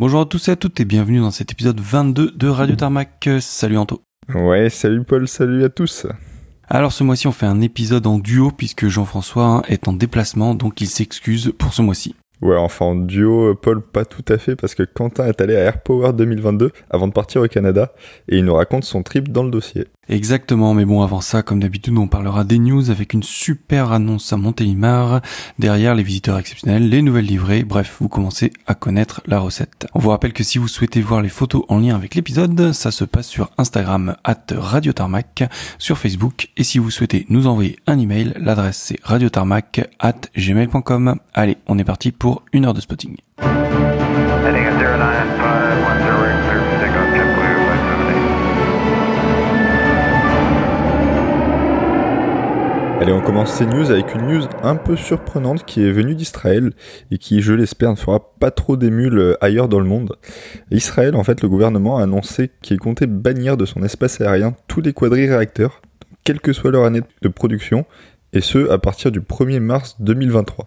Bonjour à tous et à toutes et bienvenue dans cet épisode 22 de Radio Tarmac. Salut Anto. Ouais, salut Paul, salut à tous. Alors ce mois-ci on fait un épisode en duo puisque Jean-François est en déplacement donc il s'excuse pour ce mois-ci. Ouais, enfin en duo, Paul, pas tout à fait, parce que Quentin est allé à AirPower 2022 avant de partir au Canada, et il nous raconte son trip dans le dossier. Exactement, mais bon, avant ça, comme d'habitude, on parlera des news avec une super annonce à Montélimar, derrière les visiteurs exceptionnels, les nouvelles livrées, bref, vous commencez à connaître la recette. On vous rappelle que si vous souhaitez voir les photos en lien avec l'épisode, ça se passe sur Instagram, at Radio Tarmac, sur Facebook, et si vous souhaitez nous envoyer un email, l'adresse c'est radiotarmac at gmail.com. Allez, on est parti pour une heure de spotting. Allez, on commence ces news avec une news un peu surprenante qui est venue d'Israël et qui, je l'espère, ne fera pas trop d'émules ailleurs dans le monde. Israël, en fait, le gouvernement a annoncé qu'il comptait bannir de son espace aérien tous les quadri-réacteurs, quelle que soit leur année de production, et ce, à partir du 1er mars 2023.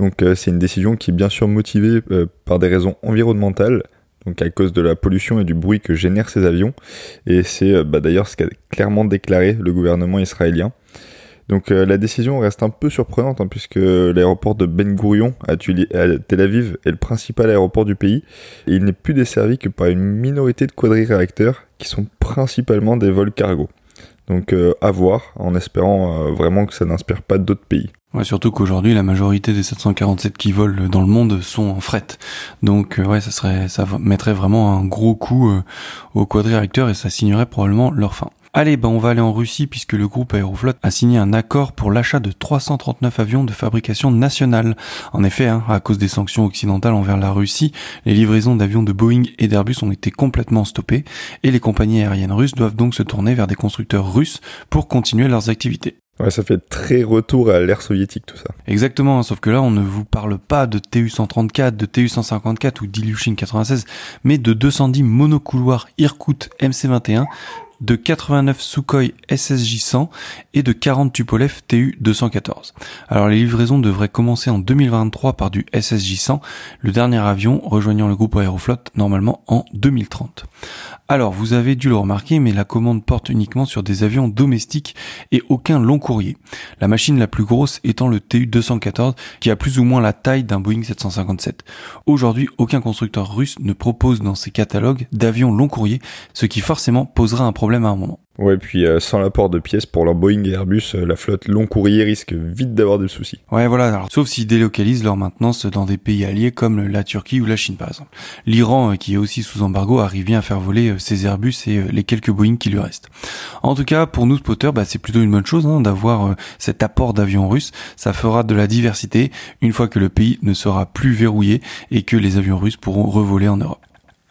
Donc euh, c'est une décision qui est bien sûr motivée euh, par des raisons environnementales, donc à cause de la pollution et du bruit que génèrent ces avions. Et c'est euh, bah, d'ailleurs ce qu'a clairement déclaré le gouvernement israélien. Donc la décision reste un peu surprenante hein, puisque l'aéroport de Ben Gurion à, Tel Aviv est le principal aéroport du pays et il n'est plus desservi que par une minorité de quadri-réacteurs qui sont principalement des vols cargo. Donc à voir en espérant vraiment que ça n'inspire pas d'autres pays. Ouais, surtout qu'aujourd'hui la majorité des 747 qui volent dans le monde sont en fret. Donc ouais, ça serait ça mettrait vraiment un gros coup euh, aux quadri-réacteurs et ça signerait probablement leur fin. Allez, ben on va aller en Russie puisque le groupe Aeroflot a signé un accord pour l'achat de 339 avions de fabrication nationale. En effet, hein, à cause des sanctions occidentales envers la Russie, les livraisons d'avions de Boeing et d'Airbus ont été complètement stoppées et les compagnies aériennes russes doivent donc se tourner vers des constructeurs russes pour continuer leurs activités. Ouais, ça fait très retour à l'ère soviétique tout ça. Exactement, sauf que là on ne vous parle pas de TU-134, de TU-154 ou d'Ilyushin 96, mais de 210 monocouloirs Irkut MC-21 de 89 Sukhoi SSJ-100 et de 40 Tupolev Tu-214. Alors les livraisons devraient commencer en 2023 par du SSJ-100, le dernier avion rejoignant le groupe Aeroflot normalement en 2030. Alors vous avez dû le remarquer, mais la commande porte uniquement sur des avions domestiques et aucun long courrier. La machine la plus grosse étant le Tu-214 qui a plus ou moins la taille d'un Boeing 757. Aujourd'hui, aucun constructeur russe ne propose dans ses catalogues d'avions long courrier, ce qui forcément posera un problème à un moment. Ouais, puis euh, sans l'apport de pièces pour leur Boeing et Airbus, euh, la flotte long courrier risque vite d'avoir des soucis. Ouais, voilà. Alors, sauf s'ils délocalisent leur maintenance dans des pays alliés comme la Turquie ou la Chine, par exemple. L'Iran, euh, qui est aussi sous embargo, arrive bien à faire voler ses Airbus et les quelques Boeing qui lui restent. En tout cas, pour nous spotters, bah, c'est plutôt une bonne chose hein, d'avoir cet apport d'avions russes. Ça fera de la diversité une fois que le pays ne sera plus verrouillé et que les avions russes pourront revoler en Europe.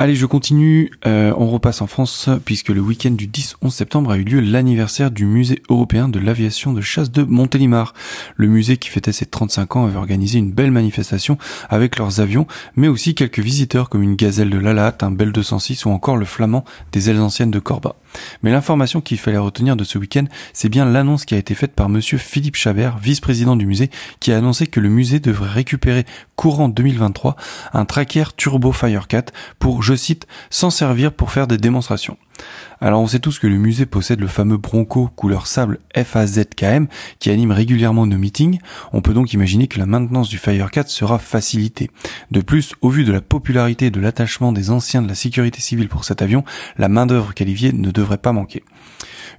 Allez, je continue. Euh, on repasse en France puisque le week-end du 10-11 septembre a eu lieu l'anniversaire du musée européen de l'aviation de chasse de Montélimar. Le musée qui fêtait ses 35 ans avait organisé une belle manifestation avec leurs avions, mais aussi quelques visiteurs comme une gazelle de Lalat, un Bell 206 ou encore le flamand des ailes anciennes de Corba. Mais l'information qu'il fallait retenir de ce week-end, c'est bien l'annonce qui a été faite par monsieur Philippe Chabert, vice-président du musée, qui a annoncé que le musée devrait récupérer courant 2023 un tracker Turbo Firecat pour, je cite, s'en servir pour faire des démonstrations. Alors on sait tous que le musée possède le fameux Bronco couleur sable FAZKM qui anime régulièrement nos meetings. On peut donc imaginer que la maintenance du Firecat sera facilitée. De plus, au vu de la popularité et de l'attachement des anciens de la sécurité civile pour cet avion, la main-d'œuvre qualifiée ne devrait pas manquer.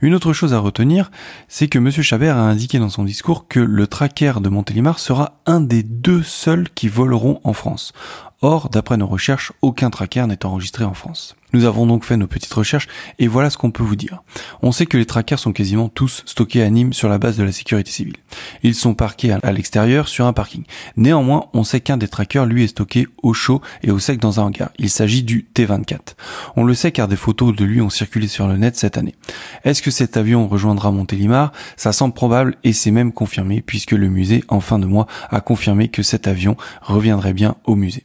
Une autre chose à retenir, c'est que M. Chabert a indiqué dans son discours que le tracker de Montélimar sera un des deux seuls qui voleront en France. Or, d'après nos recherches, aucun tracker n'est enregistré en France. Nous avons donc fait nos petites recherches et voilà ce qu'on peut vous dire. On sait que les trackers sont quasiment tous stockés à Nîmes sur la base de la sécurité civile. Ils sont parqués à l'extérieur sur un parking. Néanmoins, on sait qu'un des trackers lui est stocké au chaud et au sec dans un hangar. Il s'agit du T24. On le sait car des photos de lui ont circulé sur le net cette année. Est-ce que cet avion rejoindra Montélimar? Ça semble probable et c'est même confirmé puisque le musée en fin de mois a confirmé que cet avion reviendrait bien au musée.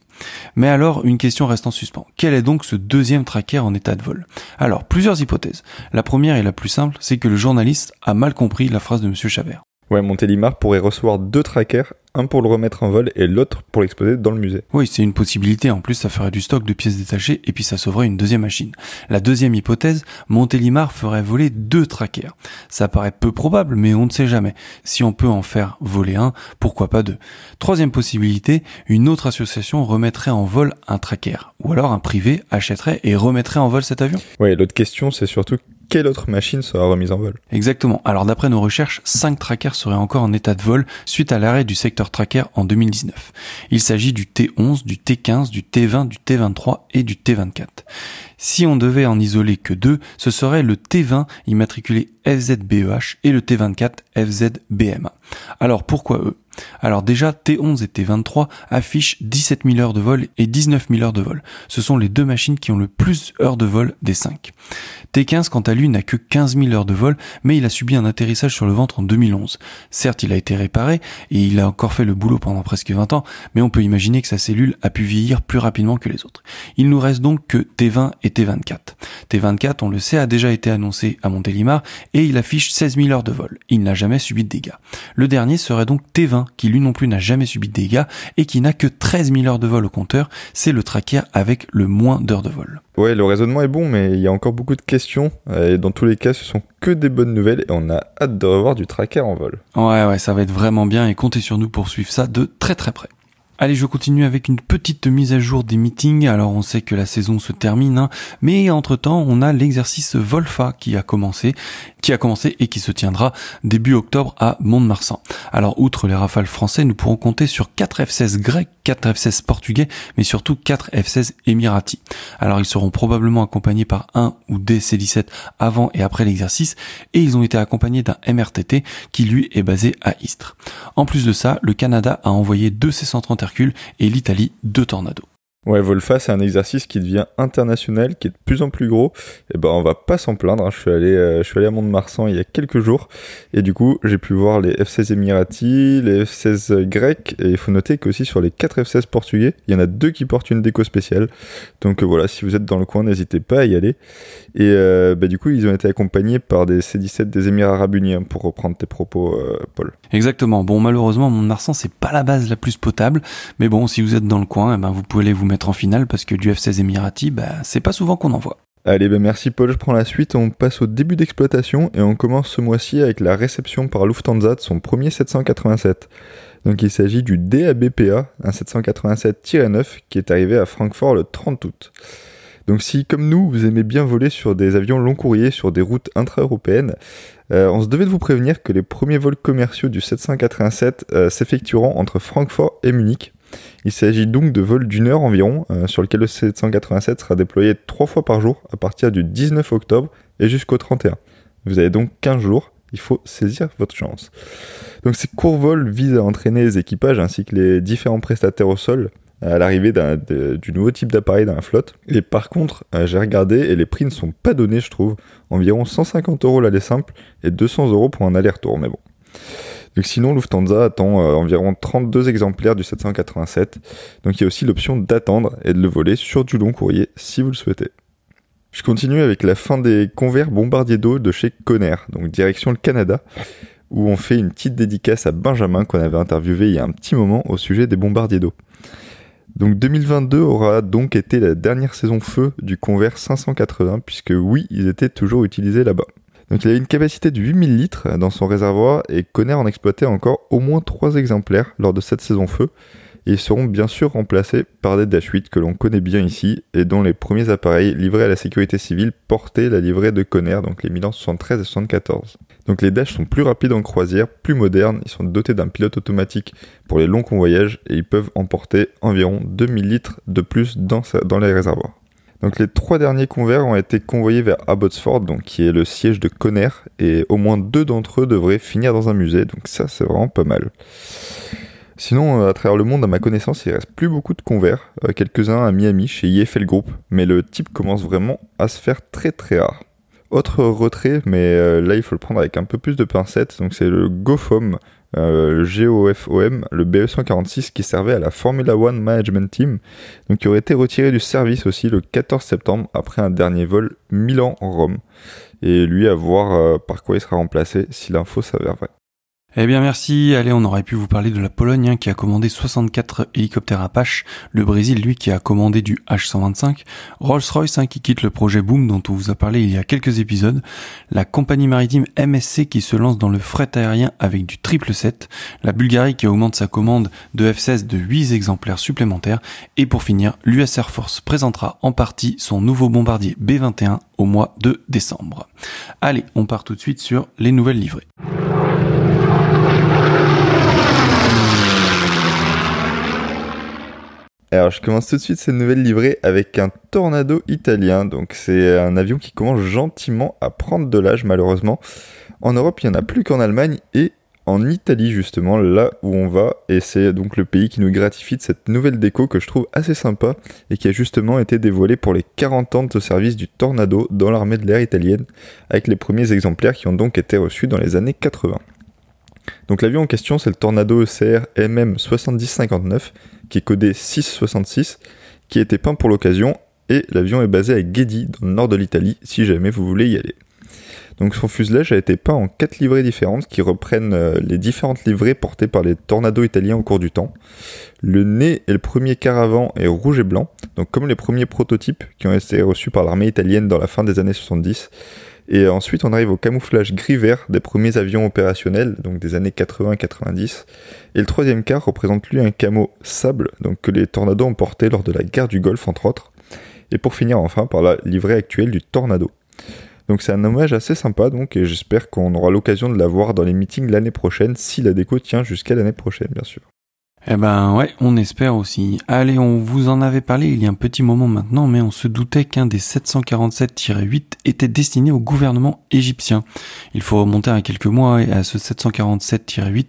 Mais alors, une question reste en suspens. Quel est donc ce deuxième tracker en état de vol? Alors, plusieurs hypothèses. La première et la plus simple, c'est que le journaliste a mal compris la phrase de Monsieur Chavert. Ouais, Montélimar pourrait recevoir deux trackers, un pour le remettre en vol et l'autre pour l'exposer dans le musée. Oui, c'est une possibilité. En plus, ça ferait du stock de pièces détachées et puis ça sauverait une deuxième machine. La deuxième hypothèse, Montélimar ferait voler deux trackers. Ça paraît peu probable, mais on ne sait jamais. Si on peut en faire voler un, pourquoi pas deux Troisième possibilité, une autre association remettrait en vol un tracker. Ou alors un privé achèterait et remettrait en vol cet avion. Oui, l'autre question, c'est surtout quelle autre machine sera remise en vol? Exactement. Alors d'après nos recherches, 5 trackers seraient encore en état de vol suite à l'arrêt du secteur tracker en 2019. Il s'agit du T11, du T15, du T20, du T23 et du T24. Si on devait en isoler que deux, ce serait le T20 immatriculé FZBEH et le T24 FZBMA. Alors pourquoi eux? Alors déjà, T11 et T23 affichent 17 000 heures de vol et 19 000 heures de vol. Ce sont les deux machines qui ont le plus heures de vol des 5. T15, quant à lui, n'a que 15 000 heures de vol, mais il a subi un atterrissage sur le ventre en 2011. Certes, il a été réparé et il a encore fait le boulot pendant presque 20 ans, mais on peut imaginer que sa cellule a pu vieillir plus rapidement que les autres. Il nous reste donc que T20 et T24. T24, on le sait, a déjà été annoncé à Montélimar et il affiche 16 000 heures de vol. Il n'a jamais subi de dégâts. Le dernier serait donc T20 qui lui non plus n'a jamais subi de dégâts et qui n'a que 13 000 heures de vol au compteur, c'est le tracker avec le moins d'heures de vol. Ouais, le raisonnement est bon, mais il y a encore beaucoup de questions. Et dans tous les cas, ce sont que des bonnes nouvelles et on a hâte de revoir du tracker en vol. Ouais, ouais, ça va être vraiment bien et comptez sur nous pour suivre ça de très très près. Allez, je continue avec une petite mise à jour des meetings. Alors, on sait que la saison se termine, hein, mais entre-temps, on a l'exercice Volfa qui a commencé, qui a commencé et qui se tiendra début octobre à Mont-de-Marsan. Alors, outre les rafales français, nous pourrons compter sur 4 F-16 grecs, 4 F-16 portugais, mais surtout 4 F-16 émiratis. Alors, ils seront probablement accompagnés par un ou des C-17 avant et après l'exercice, et ils ont été accompagnés d'un MRTT qui lui est basé à Istres. En plus de ça, le Canada a envoyé deux C-130 et l'Italie de Tornado. Ouais, Volfa, c'est un exercice qui devient international, qui est de plus en plus gros. Et ben, on va pas s'en plaindre. Hein. Je suis allé, euh, je suis allé à Mont-de-Marsan il y a quelques jours, et du coup, j'ai pu voir les F16 émiratis, les F16 grecs, et il faut noter qu'aussi sur les 4 F16 portugais, il y en a deux qui portent une déco spéciale. Donc euh, voilà, si vous êtes dans le coin, n'hésitez pas à y aller. Et euh, bah, du coup, ils ont été accompagnés par des C-17 des Émirats Arabes Unis, hein, pour reprendre tes propos, Paul. Exactement. Bon, malheureusement, Mont-de-Marsan, c'est pas la base la plus potable, mais bon, si vous êtes dans le coin, eh ben, vous pouvez aller vous mettre en finale parce que du F16 Emirati, bah, c'est pas souvent qu'on en voit. Allez, ben merci Paul, je prends la suite, on passe au début d'exploitation et on commence ce mois-ci avec la réception par Lufthansa de son premier 787. Donc il s'agit du DABPA, un 787-9 qui est arrivé à Francfort le 30 août. Donc si, comme nous, vous aimez bien voler sur des avions long courriers sur des routes intra-européennes, euh, on se devait de vous prévenir que les premiers vols commerciaux du 787 euh, s'effectueront entre Francfort et Munich il s'agit donc de vols d'une heure environ, euh, sur lequel le 787 sera déployé trois fois par jour à partir du 19 octobre et jusqu'au 31. Vous avez donc 15 jours, il faut saisir votre chance. Donc ces courts vols visent à entraîner les équipages ainsi que les différents prestataires au sol à l'arrivée du nouveau type d'appareil dans la flotte. Et par contre, euh, j'ai regardé et les prix ne sont pas donnés, je trouve. Environ 150 euros l'aller simple et 200 euros pour un aller-retour, mais bon. Donc sinon, Lufthansa attend euh, environ 32 exemplaires du 787. Donc il y a aussi l'option d'attendre et de le voler sur du long courrier si vous le souhaitez. Je continue avec la fin des convers bombardiers d'eau de chez Conner, donc direction le Canada, où on fait une petite dédicace à Benjamin qu'on avait interviewé il y a un petit moment au sujet des bombardiers d'eau. Donc 2022 aura donc été la dernière saison feu du convert 580 puisque oui, ils étaient toujours utilisés là-bas. Donc il a une capacité de 8000 litres dans son réservoir et Conner en exploitait encore au moins 3 exemplaires lors de cette saison feu. Et ils seront bien sûr remplacés par des Dash 8 que l'on connaît bien ici et dont les premiers appareils livrés à la sécurité civile portaient la livrée de Conner, donc les 73 et 74. Donc les Dash sont plus rapides en croisière, plus modernes, ils sont dotés d'un pilote automatique pour les longs convoyages et ils peuvent emporter environ 2000 litres de plus dans les réservoirs. Donc les trois derniers convers ont été convoyés vers Abbotsford, donc qui est le siège de Conner, et au moins deux d'entre eux devraient finir dans un musée, donc ça c'est vraiment pas mal. Sinon, euh, à travers le monde, à ma connaissance, il reste plus beaucoup de convers, euh, quelques-uns à Miami chez IFL Group, mais le type commence vraiment à se faire très très rare. Autre retrait, mais euh, là il faut le prendre avec un peu plus de pincettes, donc c'est le GoFom euh, GOFOM, le BE146 qui servait à la Formula One Management Team, donc qui aurait été retiré du service aussi le 14 septembre après un dernier vol Milan-Rome. Et lui à voir euh, par quoi il sera remplacé si l'info s'avère vraie. Eh bien merci, allez on aurait pu vous parler de la Pologne hein, qui a commandé 64 hélicoptères Apache, le Brésil lui qui a commandé du H125, Rolls-Royce hein, qui quitte le projet Boom dont on vous a parlé il y a quelques épisodes, la compagnie maritime MSC qui se lance dans le fret aérien avec du 777, la Bulgarie qui augmente sa commande de F-16 de 8 exemplaires supplémentaires. Et pour finir l'US Air Force présentera en partie son nouveau bombardier B-21 au mois de décembre. Allez, on part tout de suite sur les nouvelles livrées. Alors je commence tout de suite cette nouvelle livrée avec un Tornado italien. Donc c'est un avion qui commence gentiment à prendre de l'âge malheureusement. En Europe il n'y en a plus qu'en Allemagne et en Italie justement, là où on va. Et c'est donc le pays qui nous gratifie de cette nouvelle déco que je trouve assez sympa et qui a justement été dévoilée pour les 40 ans de service du Tornado dans l'armée de l'air italienne avec les premiers exemplaires qui ont donc été reçus dans les années 80. Donc l'avion en question c'est le Tornado ECR MM 7059 qui est codé 666, qui a été peint pour l'occasion, et l'avion est basé à Guedi, dans le nord de l'Italie, si jamais vous voulez y aller. Donc son fuselage a été peint en quatre livrées différentes qui reprennent euh, les différentes livrées portées par les tornados italiens au cours du temps. Le nez et le premier caravant est rouge et blanc, donc comme les premiers prototypes qui ont été reçus par l'armée italienne dans la fin des années 70. Et ensuite, on arrive au camouflage gris-vert des premiers avions opérationnels, donc des années 80-90. Et le troisième quart représente lui un camo sable, donc que les Tornados ont porté lors de la guerre du Golfe, entre autres. Et pour finir enfin par la livrée actuelle du Tornado. Donc c'est un hommage assez sympa, donc, et j'espère qu'on aura l'occasion de la voir dans les meetings l'année prochaine, si la déco tient jusqu'à l'année prochaine, bien sûr. Eh ben ouais, on espère aussi. Allez, on vous en avait parlé il y a un petit moment maintenant, mais on se doutait qu'un des 747-8 était destiné au gouvernement égyptien. Il faut remonter à quelques mois à ce 747-8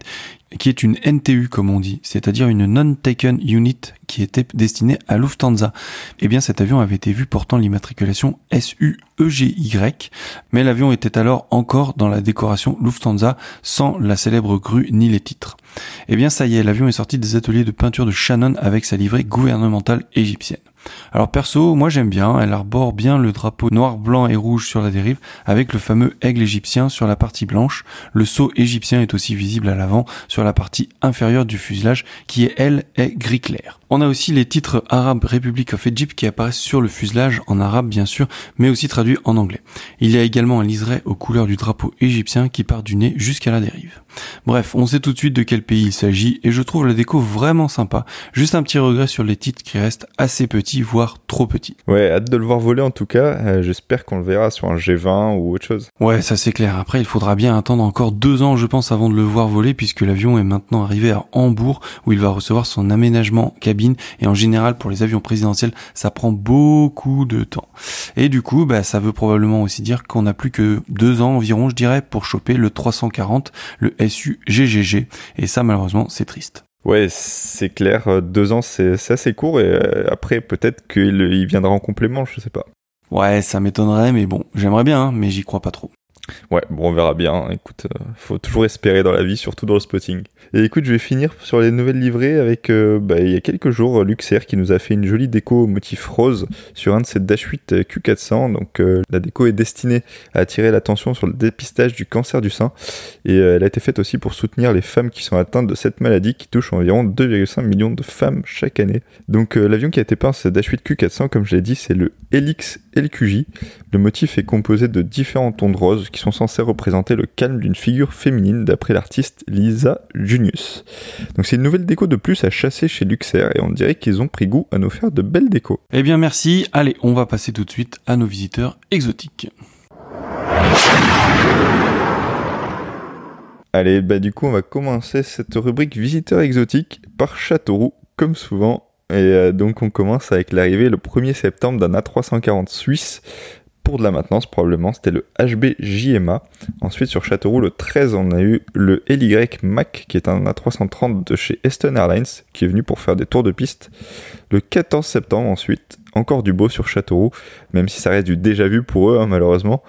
qui est une NTU comme on dit, c'est-à-dire une non-taken unit qui était destinée à Lufthansa. Eh bien cet avion avait été vu portant l'immatriculation SUEGY, mais l'avion était alors encore dans la décoration Lufthansa sans la célèbre grue ni les titres. Eh bien ça y est, l'avion est sorti des ateliers de peinture de Shannon avec sa livrée gouvernementale égyptienne. Alors perso, moi j'aime bien, elle arbore bien le drapeau noir, blanc et rouge sur la dérive, avec le fameux aigle égyptien sur la partie blanche. Le sceau égyptien est aussi visible à l'avant sur la partie inférieure du fuselage, qui elle est gris clair. On a aussi les titres arabes Republic of Egypt qui apparaissent sur le fuselage, en arabe bien sûr, mais aussi traduits en anglais. Il y a également un liseré aux couleurs du drapeau égyptien qui part du nez jusqu'à la dérive. Bref, on sait tout de suite de quel pays il s'agit, et je trouve la déco vraiment sympa. Juste un petit regret sur les titres qui restent assez petits, voire trop petits. Ouais, hâte de le voir voler en tout cas. Euh, j'espère qu'on le verra sur un G20 ou autre chose. Ouais, ça c'est clair. Après, il faudra bien attendre encore deux ans, je pense, avant de le voir voler, puisque l'avion est maintenant arrivé à Hambourg, où il va recevoir son aménagement cabine. Et en général, pour les avions présidentiels, ça prend beaucoup de temps. Et du coup, bah, ça veut probablement aussi dire qu'on n'a plus que deux ans environ, je dirais, pour choper le 340, le SU-GGG. Et ça, malheureusement, c'est triste. Ouais, c'est clair. Euh, deux ans, c'est assez court. Et euh, après, peut-être qu'il viendra en complément, je sais pas. Ouais, ça m'étonnerait, mais bon, j'aimerais bien, hein, mais j'y crois pas trop. Ouais, bon, on verra bien. Écoute, euh, faut toujours espérer dans la vie, surtout dans le spotting. Et écoute, je vais finir sur les nouvelles livrées avec, euh, bah, il y a quelques jours, Luxair qui nous a fait une jolie déco au motif rose sur un de ses Dash 8 Q400. Donc, euh, la déco est destinée à attirer l'attention sur le dépistage du cancer du sein. Et elle a été faite aussi pour soutenir les femmes qui sont atteintes de cette maladie qui touche environ 2,5 millions de femmes chaque année. Donc, l'avion qui a été peint, c'est Dash 8 Q400, comme je l'ai dit, c'est le Helix LQJ. Le motif est composé de différents tons de rose qui sont censés représenter le calme d'une figure féminine d'après l'artiste Lisa Junius. Donc c'est une nouvelle déco de plus à chasser chez Luxair et on dirait qu'ils ont pris goût à nous faire de belles décos. Eh bien merci, allez on va passer tout de suite à nos visiteurs exotiques. Allez, bah du coup on va commencer cette rubrique visiteurs exotiques par Châteauroux, comme souvent. Et euh, donc on commence avec l'arrivée le 1er septembre d'un A340 suisse pour de la maintenance probablement, c'était le HB JMA. Ensuite sur Châteauroux le 13 on a eu le LY Mac qui est un A330 de chez Eastern Airlines qui est venu pour faire des tours de piste. Le 14 septembre ensuite encore du beau sur Châteauroux, même si ça reste du déjà vu pour eux hein, malheureusement.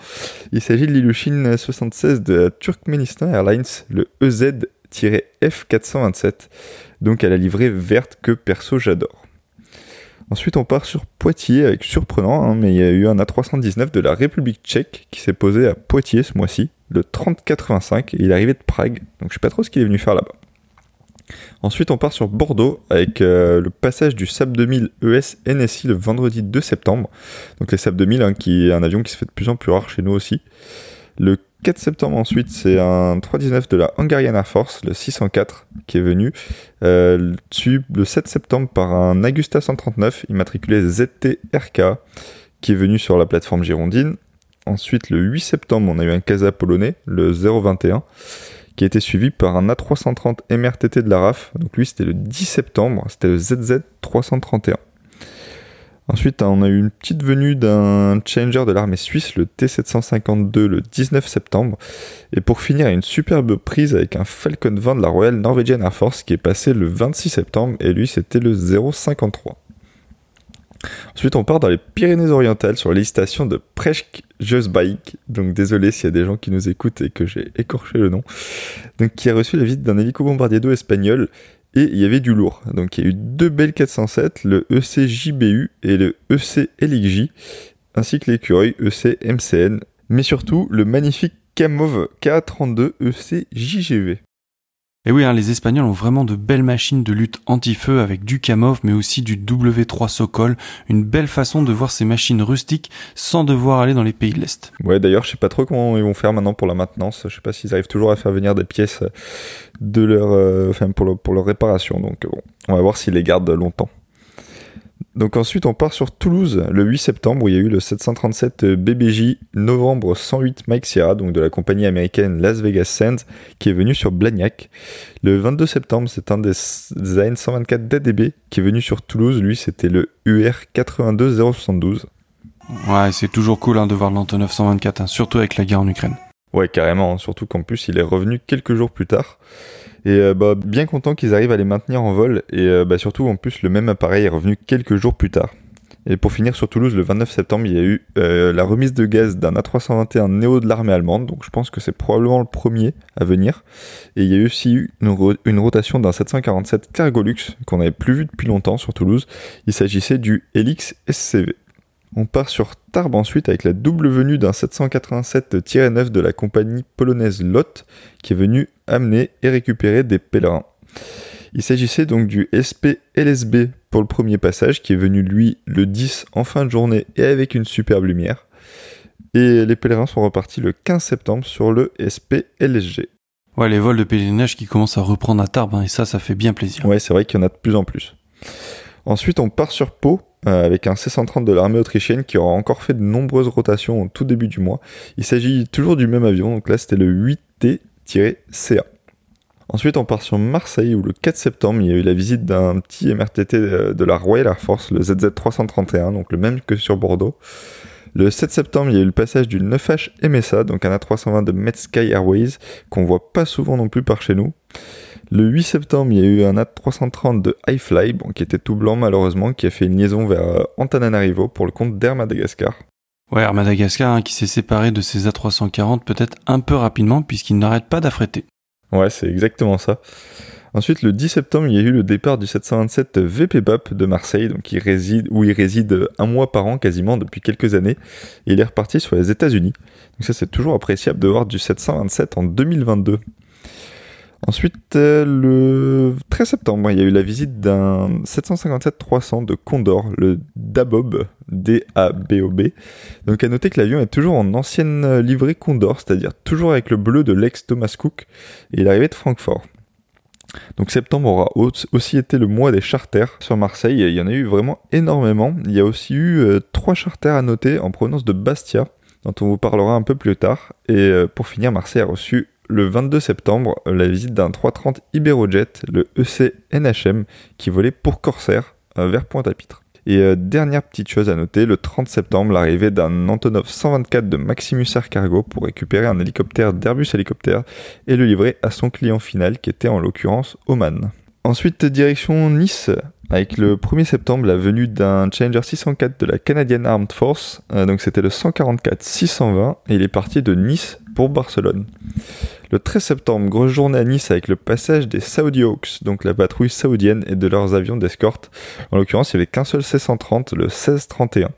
Il s'agit de l'Ilushin 76 de Turkmenistan Airlines, le EZ-F427, donc à la livrée verte que perso j'adore. Ensuite, on part sur Poitiers, avec surprenant, hein, mais il y a eu un A319 de la République tchèque qui s'est posé à Poitiers ce mois-ci. le 3085, et il est arrivé de Prague, donc je sais pas trop ce qu'il est venu faire là-bas. Ensuite, on part sur Bordeaux avec euh, le passage du SAP 2000 ES NSI le vendredi 2 septembre. Donc les SAP 2000, hein, qui est un avion qui se fait de plus en plus rare chez nous aussi. 4 septembre ensuite, c'est un 319 de la Hungarian Air Force, le 604, qui est venu. Euh, le 7 septembre par un Agusta 139 immatriculé ZT-RK, qui est venu sur la plateforme Girondine. Ensuite, le 8 septembre, on a eu un Casa polonais, le 021 qui a été suivi par un A330 MRTT de la RAF. Donc lui, c'était le 10 septembre, c'était le ZZ 331. Ensuite, on a eu une petite venue d'un Challenger de l'armée suisse, le T752, le 19 septembre. Et pour finir, une superbe prise avec un Falcon 20 de la Royal Norwegian Air Force qui est passé le 26 septembre, et lui, c'était le 053. Ensuite, on part dans les Pyrénées-Orientales sur les stations de Presk Just Bike. Donc, désolé s'il y a des gens qui nous écoutent et que j'ai écorché le nom. Donc, qui a reçu la visite d'un hélico-bombardier d'eau espagnol. Et il y avait du lourd. Donc, il y a eu deux Bell 407, le EC JBU et le EC LXJ, ainsi que l'écureuil EC MCN. Mais surtout, le magnifique Kamov K32 EC JGV. Et oui, hein, les Espagnols ont vraiment de belles machines de lutte anti-feu avec du Kamov, mais aussi du W3 Sokol. Une belle façon de voir ces machines rustiques sans devoir aller dans les pays de l'Est. Ouais, d'ailleurs, je sais pas trop comment ils vont faire maintenant pour la maintenance. Je sais pas s'ils arrivent toujours à faire venir des pièces de leur, euh, enfin, pour, pour leur réparation. Donc, bon, on va voir s'ils les gardent longtemps. Donc ensuite, on part sur Toulouse le 8 septembre où il y a eu le 737 BBJ novembre 108 Mike Sierra, donc de la compagnie américaine Las Vegas Sands, qui est venu sur Blagnac. Le 22 septembre, c'est un des, AN 124 DDB qui est venu sur Toulouse. Lui, c'était le UR 82072. Ouais, c'est toujours cool hein, de voir l'Antonov 124, hein, surtout avec la guerre en Ukraine. Ouais, carrément, hein, surtout qu'en plus, il est revenu quelques jours plus tard. Et euh, bah, bien content qu'ils arrivent à les maintenir en vol. Et euh, bah, surtout, en plus, le même appareil est revenu quelques jours plus tard. Et pour finir sur Toulouse, le 29 septembre, il y a eu euh, la remise de gaz d'un A321 Néo de l'armée allemande. Donc je pense que c'est probablement le premier à venir. Et il y a aussi eu une, rotation d'un 747 Cargolux qu'on n'avait plus vu depuis longtemps sur Toulouse. Il s'agissait du Helix SCV. On part sur Tarbes ensuite avec la double venue d'un 787-9 de la compagnie polonaise LOT qui est venu amener et récupérer des pèlerins. Il s'agissait donc du SP LSB pour le premier passage qui est venu lui le 10 en fin de journée et avec une superbe lumière. Et les pèlerins sont repartis le 15 septembre sur le SP LSG. Ouais, les vols de pèlerinage qui commencent à reprendre à Tarbes, hein, et ça, ça fait bien plaisir. Ouais, c'est vrai qu'il y en a de plus en plus. Ensuite, on part sur Pau avec un C-130 de l'armée autrichienne qui aura encore fait de nombreuses rotations au tout début du mois. Il s'agit toujours du même avion, donc là c'était le 8T-CA. Ensuite, on part sur Marseille où le 4 septembre, il y a eu la visite d'un petit MRTT euh, de la Royal Air Force, le ZZ331, donc le même que sur Bordeaux. Le 7 septembre, il y a eu le passage du 9H MSA, donc un A320 de Metsky Airways, qu'on voit pas souvent non plus par chez nous. Le 8 septembre, il y a eu un A330 de iFly, bon, qui était tout blanc malheureusement, qui a fait une liaison vers euh, Antananarivo pour le compte d'Air Madagascar. Ouais, Air Madagascar hein, qui s'est séparé de ses A340 peut-être un peu rapidement puisqu'il n'arrête pas d'affréter. Ouais, c'est exactement ça. Ensuite, le 10 septembre, il y a eu le départ du 727 VPBAP de Marseille, donc où il réside un mois par an quasiment depuis quelques années, et il est reparti sur les États-Unis. Donc ça, c'est toujours appréciable de voir du 727 en 2022. Ensuite, euh, le 13 septembre, il y a eu la visite d'un 757-300 de Condor, le Dabob, D-A-B-O-B. Donc à noter que l'avion est toujours en ancienne livrée Condor, c'est-à-dire toujours avec le bleu de l'ex-Thomas Cook, et il arrivé de Francfort. Donc septembre aura aussi été le mois des charters sur Marseille, il y en a eu vraiment énormément. Il y a aussi eu euh, trois charters à noter en provenance de Bastia, dont on vous parlera un peu plus tard. Et euh, pour finir, Marseille a reçu le 22 septembre la visite d'un 330 Iberojet, le EC NHM, qui volait pour Corsair vers Pointe-à-Pitre. Et euh, dernière petite chose à noter, le 30 septembre, l'arrivée d'un Antonov 124 de Maximus Air Cargo pour récupérer un hélicoptère d'Airbus Hélicoptère et le livrer à son client final qui était en l'occurrence Oman. Ensuite, direction Nice, avec le 1er septembre la venue d'un Challenger 604 de la Canadian Armed Force, euh, donc c'était le 144 620 et il est parti de Nice pour Barcelone. Le 13 septembre, grosse journée à Nice avec le passage des Saudi Hawks, donc la patrouille saoudienne et de leurs avions d'escorte. En l'occurrence, il n'y avait qu'un seul C-130, le 1631.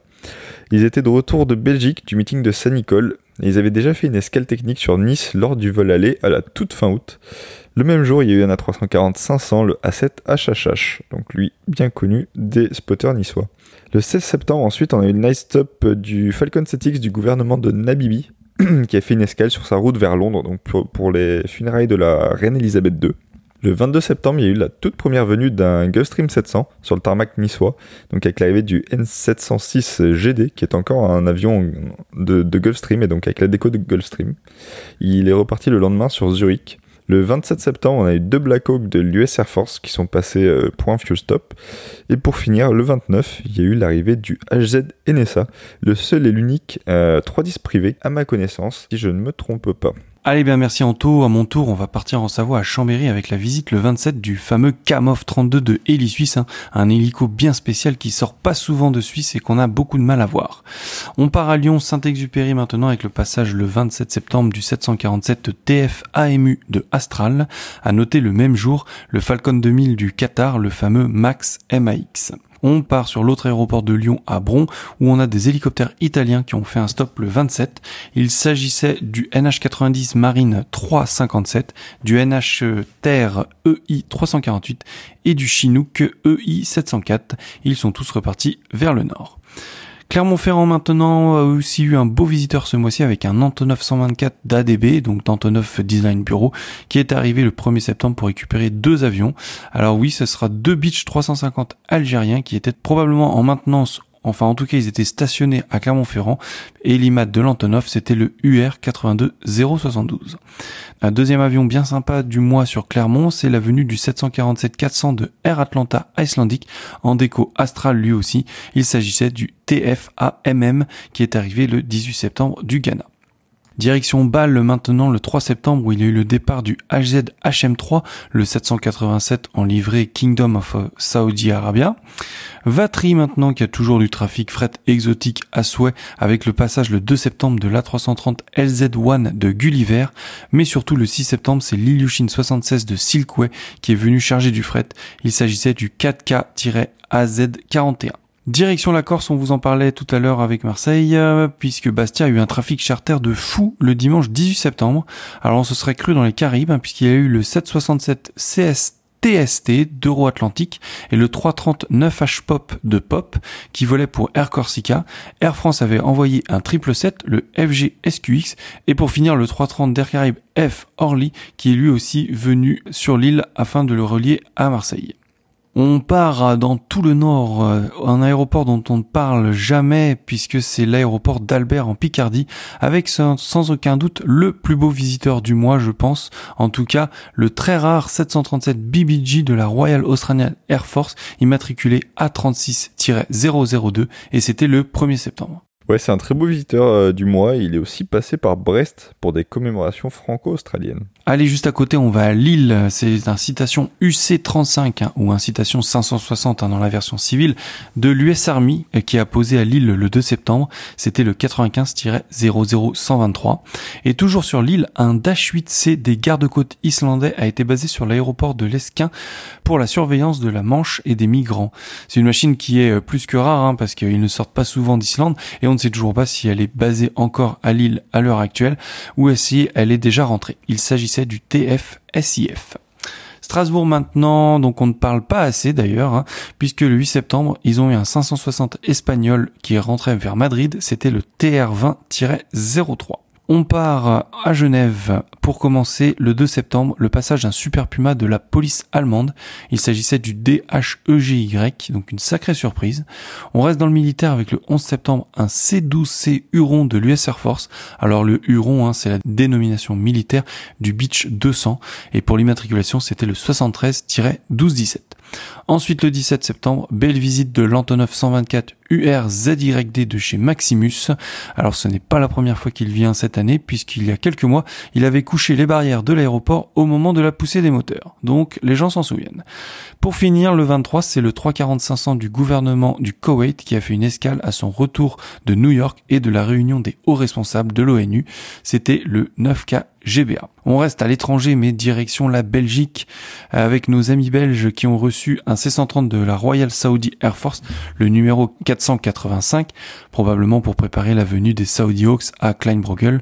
Ils étaient de retour de Belgique du meeting de Saint-Nicole et ils avaient déjà fait une escale technique sur Nice lors du vol aller à la toute fin août. Le même jour, il y a eu un A340-500, le A7 HHH, donc lui bien connu des spotters niçois. Le 16 septembre, ensuite, on a eu le nice top du Falcon 7X du gouvernement de Nabibi, qui a fait une escale sur sa route vers Londres, pour, les funérailles de la reine Elisabeth II. Le 22 septembre, il y a eu la toute première venue d'un Gulfstream 700 sur le tarmac niçois, donc avec l'arrivée du N706 GD, qui est encore un avion de Gulfstream, et donc avec la déco de Gulfstream. Il est reparti le lendemain sur Zurich. Le 27 septembre, on a eu deux Black Hawk de l'US Air Force qui sont passés euh, un fuel stop. Et pour finir, le 29, il y a eu l'arrivée du HZ NSA, le seul et l'unique 310 euh, privé à ma connaissance, si je ne me trompe pas. Allez bien merci Anto, à mon tour on va partir en Savoie à Chambéry avec la visite le 27 du fameux Kamov 32 de Heli Suisse, hein. un hélico bien spécial qui sort pas souvent de Suisse et qu'on a beaucoup de mal à voir. On part à Lyon Saint-Exupéry maintenant avec le passage le 27 septembre du 747 TF AMU de Astral, à noter le même jour le Falcon 2000 du Qatar, le fameux Max MAX. On part sur l'autre aéroport de Lyon à Bron où on a des hélicoptères italiens qui ont fait un stop le 27. Il s'agissait du NH90 Marine 357, du NH Terre EI 348 et du Chinook EI 704. Ils sont tous repartis vers le nord. Clermont-Ferrand maintenant a aussi eu un beau visiteur ce mois-ci avec un Antonov 124 d'ADB, donc d'Antonov Design Bureau, qui est arrivé le 1er septembre pour récupérer deux avions. Alors oui, ce sera deux Beach 350 algériens qui étaient probablement en maintenance Enfin, en tout cas, ils étaient stationnés à Clermont-Ferrand et l'IMAT de l'Antonov, c'était le UR 82072. Un deuxième avion bien sympa du mois sur Clermont, c'est la venue du 747-400 de Air Atlanta Icelandic en déco astral lui aussi. Il s'agissait du TFAMM qui est arrivé le 18 septembre du Ghana. Direction Bâle maintenant le 3 septembre où il y a eu le départ du HZ HM3, le 787 en livrée Kingdom of Saudi Arabia. Vatry maintenant qui a toujours du trafic fret exotique à souhait avec le passage le 2 septembre de l'A330 LZ1 de Gulliver, mais surtout le 6 septembre c'est l'Ilyushin 76 de Silkway qui est venu charger du fret. Il s'agissait du 4K-AZ41. Direction la Corse, on vous en parlait tout à l'heure avec Marseille, euh, puisque Bastia a eu un trafic charter de fou le dimanche 18 septembre. Alors on se serait cru dans les Caraïbes, hein, puisqu'il y a eu le 767 CS TST d'Euro-Atlantique et le 339 H-Pop de Pop qui volait pour Air Corsica. Air France avait envoyé un triple 7, le FG SQX et pour finir le 330 d'Air Caraïbes F Orly qui est lui aussi venu sur l'île afin de le relier à Marseille. On part dans tout le nord, euh, un aéroport dont on ne parle jamais puisque c'est l'aéroport d'Albert en Picardie, avec sans, aucun doute le plus beau visiteur du mois, je pense. En tout cas, le très rare 737 BBG de la Royal Australian Air Force, immatriculé A36-002, et c'était le 1er septembre. Ouais, c'est un très beau visiteur euh, du mois. Il est aussi passé par Brest pour des commémorations franco-australiennes. Allez, juste à côté, on va à Lille. C'est un citation UC35 hein, ou un citation 560 hein, dans la version civile de l'US Army euh, qui a posé à Lille le 2 septembre. C'était le 95-00123. Et toujours sur l'île, un Dash 8C des gardes-côtes islandais a été basé sur l'aéroport de l'Esquin pour la surveillance de la Manche et des migrants. C'est une machine qui est euh, plus que rare hein, parce qu'ils ne sortent pas souvent d'Islande et on ne sait toujours pas si elle est basée encore à Lille à l'heure actuelle ou si elle est déjà rentrée. Il s'agit du TF-SIF. Strasbourg maintenant, donc on ne parle pas assez d'ailleurs, hein, puisque le 8 septembre, ils ont eu un 560 espagnol qui est rentré vers Madrid, c'était le TR20-03. On part à Genève pour commencer le 2 septembre le passage d'un super puma de la police allemande. Il s'agissait du DHEGY, donc une sacrée surprise. On reste dans le militaire avec le 11 septembre un C12C Huron de l'US Air Force. Alors le Huron, hein, c'est la dénomination militaire du Beach 200 et pour l'immatriculation c'était le 73-1217. Ensuite, le 17 septembre, belle visite de l'Antonov 124 URZYD de chez Maximus. Alors, ce n'est pas la première fois qu'il vient cette année, puisqu'il y a quelques mois, il avait couché les barrières de l'aéroport au moment de la poussée des moteurs. Donc, les gens s'en souviennent. Pour finir, le 23, c'est le 340-500 du gouvernement du Koweït qui a fait une escale à son retour de New York et de la réunion des hauts responsables de l'ONU. C'était le 9K GBA. On reste à l'étranger mais direction la Belgique avec nos amis belges qui ont reçu un C-130 de la Royal Saudi Air Force, le numéro 485, probablement pour préparer la venue des Saudi Hawks à Kleinbrogel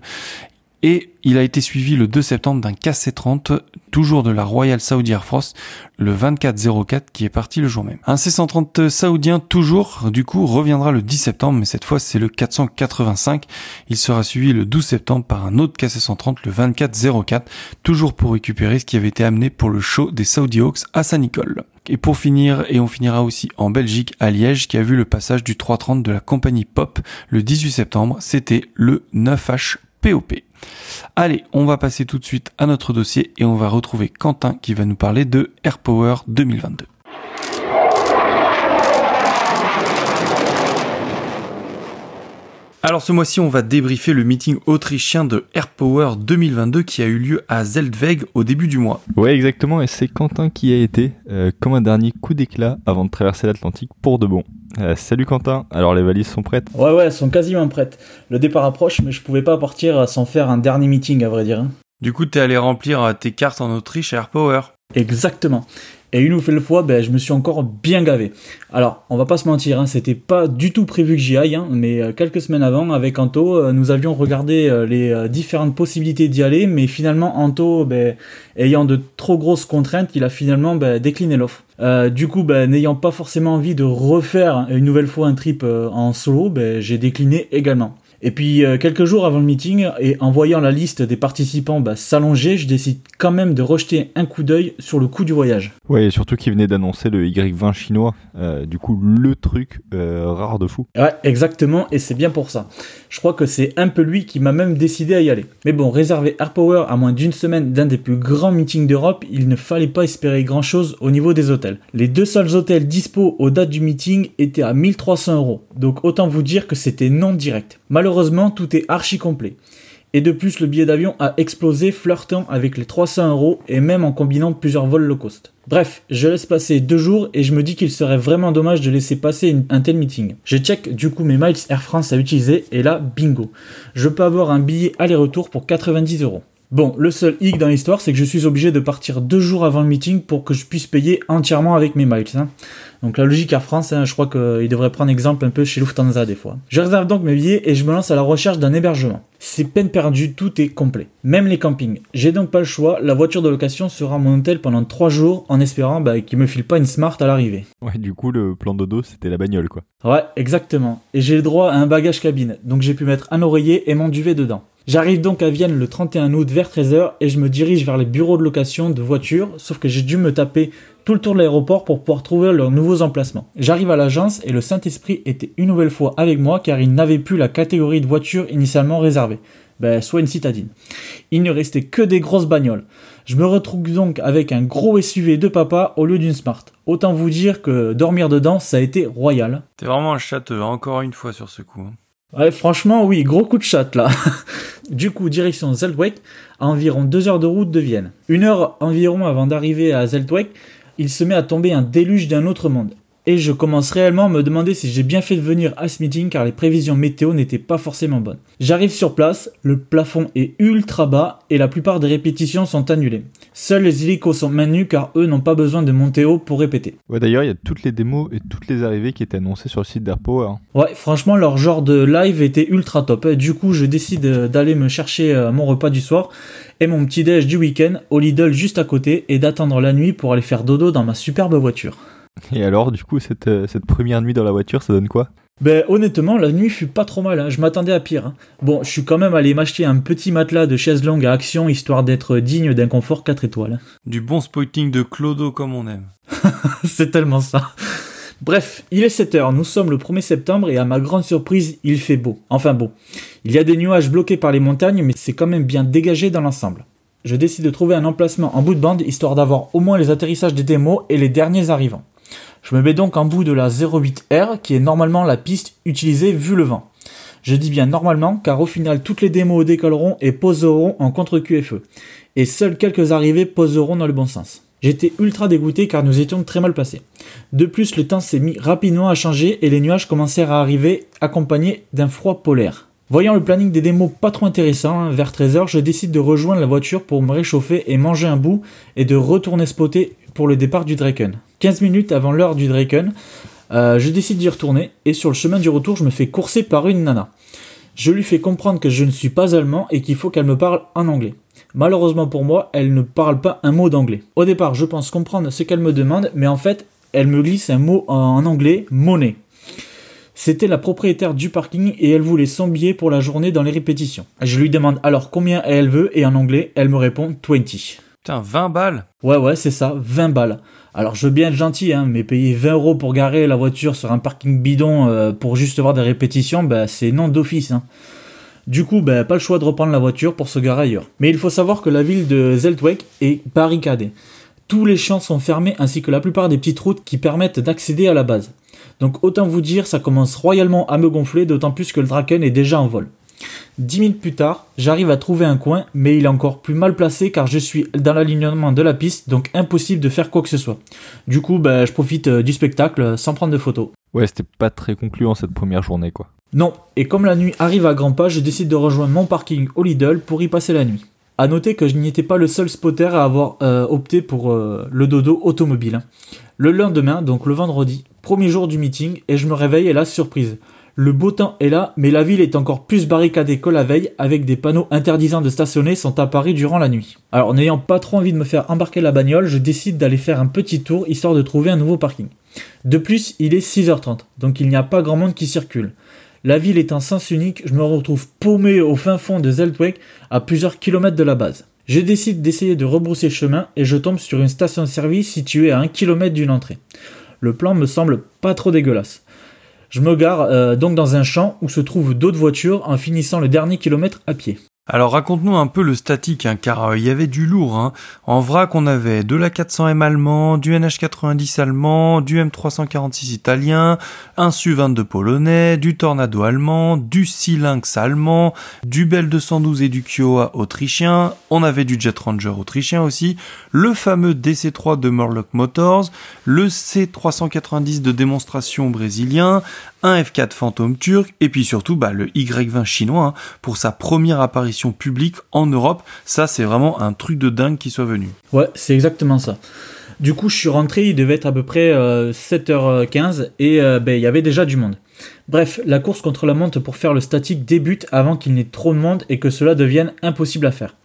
et il a été suivi le 2 septembre d'un KC-30, toujours de la Royal Saudi Air Force, le 2404 qui est parti le jour même. Un C-130 saoudien toujours, du coup, reviendra le 10 septembre, mais cette fois c'est le 485. Il sera suivi le 12 septembre par un autre KC-130, le 2404, toujours pour récupérer ce qui avait été amené pour le show des Saudi Hawks à Saint-Nicole. Et pour finir, et on finira aussi en Belgique, à Liège, qui a vu le passage du 330 de la compagnie Pop le 18 septembre, c'était le 9H POP. Allez, on va passer tout de suite à notre dossier et on va retrouver Quentin qui va nous parler de AirPower 2022. Alors ce mois-ci, on va débriefer le meeting autrichien de AirPower 2022 qui a eu lieu à Zeldweg au début du mois. Ouais, exactement, et c'est Quentin qui a été euh, comme un dernier coup d'éclat avant de traverser l'Atlantique pour de bon. Euh, salut Quentin, alors les valises sont prêtes? Ouais ouais, elles sont quasiment prêtes. Le départ approche, mais je pouvais pas partir sans faire un dernier meeting à vrai dire. Hein. Du coup, t'es allé remplir euh, tes cartes en Autriche à AirPower. Exactement. Et une nouvelle fois, ben, je me suis encore bien gavé. Alors, on va pas se mentir, hein, c'était pas du tout prévu que j'y aille, hein, mais euh, quelques semaines avant, avec Anto, euh, nous avions regardé euh, les différentes possibilités d'y aller, mais finalement, Anto, ben, ayant de trop grosses contraintes, il a finalement ben, décliné l'offre. du coup, n'ayant pas forcément envie de refaire une nouvelle fois un trip en solo, j'ai décliné également. Et puis euh, quelques jours avant le meeting, et en voyant la liste des participants bah, s'allonger, je décide quand même de rejeter un coup d'œil sur le coût du voyage. Ouais, et surtout qu'il venait d'annoncer le Y20 chinois, euh, du coup le truc euh, rare de fou. Ouais, exactement, et c'est bien pour ça. Je crois que c'est un peu lui qui m'a même décidé à y aller. Mais bon, réserver AirPower à moins d'une semaine d'un des plus grands meetings d'Europe, il ne fallait pas espérer grand chose au niveau des hôtels. Les deux seuls hôtels dispo aux dates du meeting étaient à 1300 euros, donc autant vous dire que c'était non direct. Malheureusement, tout est archi complet. Et de plus, le billet d'avion a explosé, flirtant avec les 300 euros et même en combinant plusieurs vols low cost. Bref, je laisse passer deux jours et je me dis qu'il serait vraiment dommage de laisser passer un tel meeting. Je check du coup mes miles Air France à utiliser et là, bingo. Je peux avoir un billet aller-retour pour 90 euros. Bon, le seul hic dans l'histoire, c'est que je suis obligé de partir deux jours avant le meeting pour que je puisse payer entièrement avec mes miles. Hein. Donc la logique Air France, hein, je crois qu'il devrait prendre exemple un peu chez Lufthansa des fois. Je réserve donc mes billets et je me lance à la recherche d'un hébergement. C'est peine perdue, tout est complet. Même les campings. J'ai donc pas le choix, la voiture de location sera mon hôtel pendant trois jours en espérant bah, qu'il me file pas une smart à l'arrivée. Ouais, du coup le plan de dos c'était la bagnole quoi. Ouais, exactement. Et j'ai le droit à un bagage cabine, donc j'ai pu mettre un oreiller et mon duvet dedans. J'arrive donc à Vienne le 31 août vers 13h et je me dirige vers les bureaux de location de voitures, sauf que j'ai dû me taper tout le tour de l'aéroport pour pouvoir trouver leurs nouveaux emplacements. J'arrive à l'agence et le Saint-Esprit était une nouvelle fois avec moi car il n'avait plus la catégorie de voiture initialement réservée. Ben, soit une citadine. Il ne restait que des grosses bagnoles. Je me retrouve donc avec un gros SUV de papa au lieu d'une Smart. Autant vous dire que dormir dedans, ça a été royal. T'es vraiment un château, encore une fois sur ce coup. Hein. Ouais, franchement, oui, gros coup de chat là. du coup, direction Zeltweg, à environ 2 heures de route de Vienne. Une heure environ avant d'arriver à Zeltweg, il se met à tomber un déluge d'un autre monde et je commence réellement à me demander si j'ai bien fait de venir à ce meeting car les prévisions météo n'étaient pas forcément bonnes. J'arrive sur place, le plafond est ultra bas et la plupart des répétitions sont annulées. Seuls les hélicos sont maintenus car eux n'ont pas besoin de monter haut pour répéter. Ouais d'ailleurs il y a toutes les démos et toutes les arrivées qui étaient annoncées sur le site d'AirPower. Ouais franchement leur genre de live était ultra top. Du coup je décide d'aller me chercher euh, mon repas du soir et mon petit déj du week-end au Lidl juste à côté et d'attendre la nuit pour aller faire dodo dans ma superbe voiture. Et alors, du coup, cette, euh, cette première nuit dans la voiture, ça donne quoi? Ben honnêtement, la nuit fut pas trop mal, hein. je m'attendais à pire. Hein. Bon, je suis quand même allé m'acheter un petit matelas de chaise longue à action histoire d'être digne d'un confort 4 étoiles. Du bon spoiling de Clodo comme on aime. C'est tellement ça. Bref, il est 7h, nous sommes le 1er septembre et à ma grande surprise, il fait beau. Enfin beau. Il y a des nuages bloqués par les montagnes mais c'est quand même bien dégagé dans l'ensemble. Je décide de trouver un emplacement en bout de bande histoire d'avoir au moins les atterrissages des démos et les derniers arrivants. Je me mets donc en bout de la 08R qui est normalement la piste utilisée vu le vent. Je dis bien normalement car au final toutes les démos décolleront et poseront en contre QFE. Et seules quelques arrivées poseront dans le bon sens. J'étais ultra dégoûté car nous étions très mal placés. De plus, le temps s'est mis rapidement à changer et les nuages commencèrent à arriver accompagnés d'un froid polaire. Voyant le planning des démos pas trop intéressant, hein, vers 13h, je décide de rejoindre la voiture pour me réchauffer et manger un bout et de retourner spotter pour le départ du Draken. 15 minutes avant l'heure du Draken, euh, je décide d'y retourner et sur le chemin du retour, je me fais courser par une nana. Je lui fais comprendre que je ne suis pas allemand et qu'il faut qu'elle me parle en anglais. Malheureusement pour moi, elle ne parle pas un mot d'anglais. Au départ, je pense comprendre ce qu'elle me demande, mais en fait, elle me glisse un mot en anglais, monnaie. C'était la propriétaire du parking et elle voulait son billet pour la journée dans les répétitions. Je lui demande alors combien elle veut et en anglais, elle me répond 20. Putain, 20 balles Ouais, ouais, c'est ça, 20 balles. Alors je veux bien être gentil, hein, mais payer 20 euros pour garer la voiture sur un parking bidon euh, pour juste voir des répétitions, bah, c'est non d'office. Hein. Du coup, bah, pas le choix de reprendre la voiture pour se garer ailleurs. Mais il faut savoir que la ville de Zeltweg est barricadée. Tous les champs sont fermés ainsi que la plupart des petites routes qui permettent d'accéder à la base. Donc autant vous dire, ça commence royalement à me gonfler, d'autant plus que le Draken est déjà en vol. Dix minutes plus tard, j'arrive à trouver un coin, mais il est encore plus mal placé car je suis dans l'alignement de la piste, donc impossible de faire quoi que ce soit. Du coup, bah, je profite euh, du spectacle sans prendre de photos. Ouais, c'était pas très concluant cette première journée, quoi. Non, et comme la nuit arrive à grands pas, je décide de rejoindre mon parking au Lidl pour y passer la nuit. A noter que je n'étais pas le seul spotter à avoir euh, opté pour euh, le dodo automobile. Hein. Le lendemain, donc le vendredi, premier jour du meeting, et je me réveille et là, surprise. Le beau temps est là, mais la ville est encore plus barricadée que la veille, avec des panneaux interdisant de stationner sont apparus durant la nuit. Alors, n'ayant pas trop envie de me faire embarquer la bagnole, je décide d'aller faire un petit tour histoire de trouver un nouveau parking. De plus, il est 6h30, donc il n'y a pas grand monde qui circule. La ville est en sens unique, je me retrouve paumé au fin fond de Zeltweg, à plusieurs kilomètres de la base. Je décide d'essayer de rebrousser chemin et je tombe sur une station-service située à un kilomètre d'une entrée. Le plan me semble pas trop dégueulasse. Je me gare euh, donc dans un champ où se trouvent d'autres voitures en finissant le dernier kilomètre à pied. Alors raconte-nous un peu le statique, hein, car euh, il y avait du lourd. Hein. En vrac, on avait de la 400M allemand, du NH90 allemand, du M346 italien, un Su-22 polonais, du Tornado allemand, du Silinx allemand, du Bell 212 et du Kiowa autrichien. On avait du Jet Ranger autrichien aussi, le fameux DC3 de Murloc Motors, le C390 de démonstration brésilien, un F4 fantôme turc et puis surtout bah, le Y20 chinois hein, pour sa première apparition publique en Europe. Ça, c'est vraiment un truc de dingue qui soit venu. Ouais, c'est exactement ça. Du coup, je suis rentré, il devait être à peu près 7h15 euh, et euh, ben, il y avait déjà du monde. Bref, la course contre la montre pour faire le statique débute avant qu'il n'y ait trop de monde et que cela devienne impossible à faire.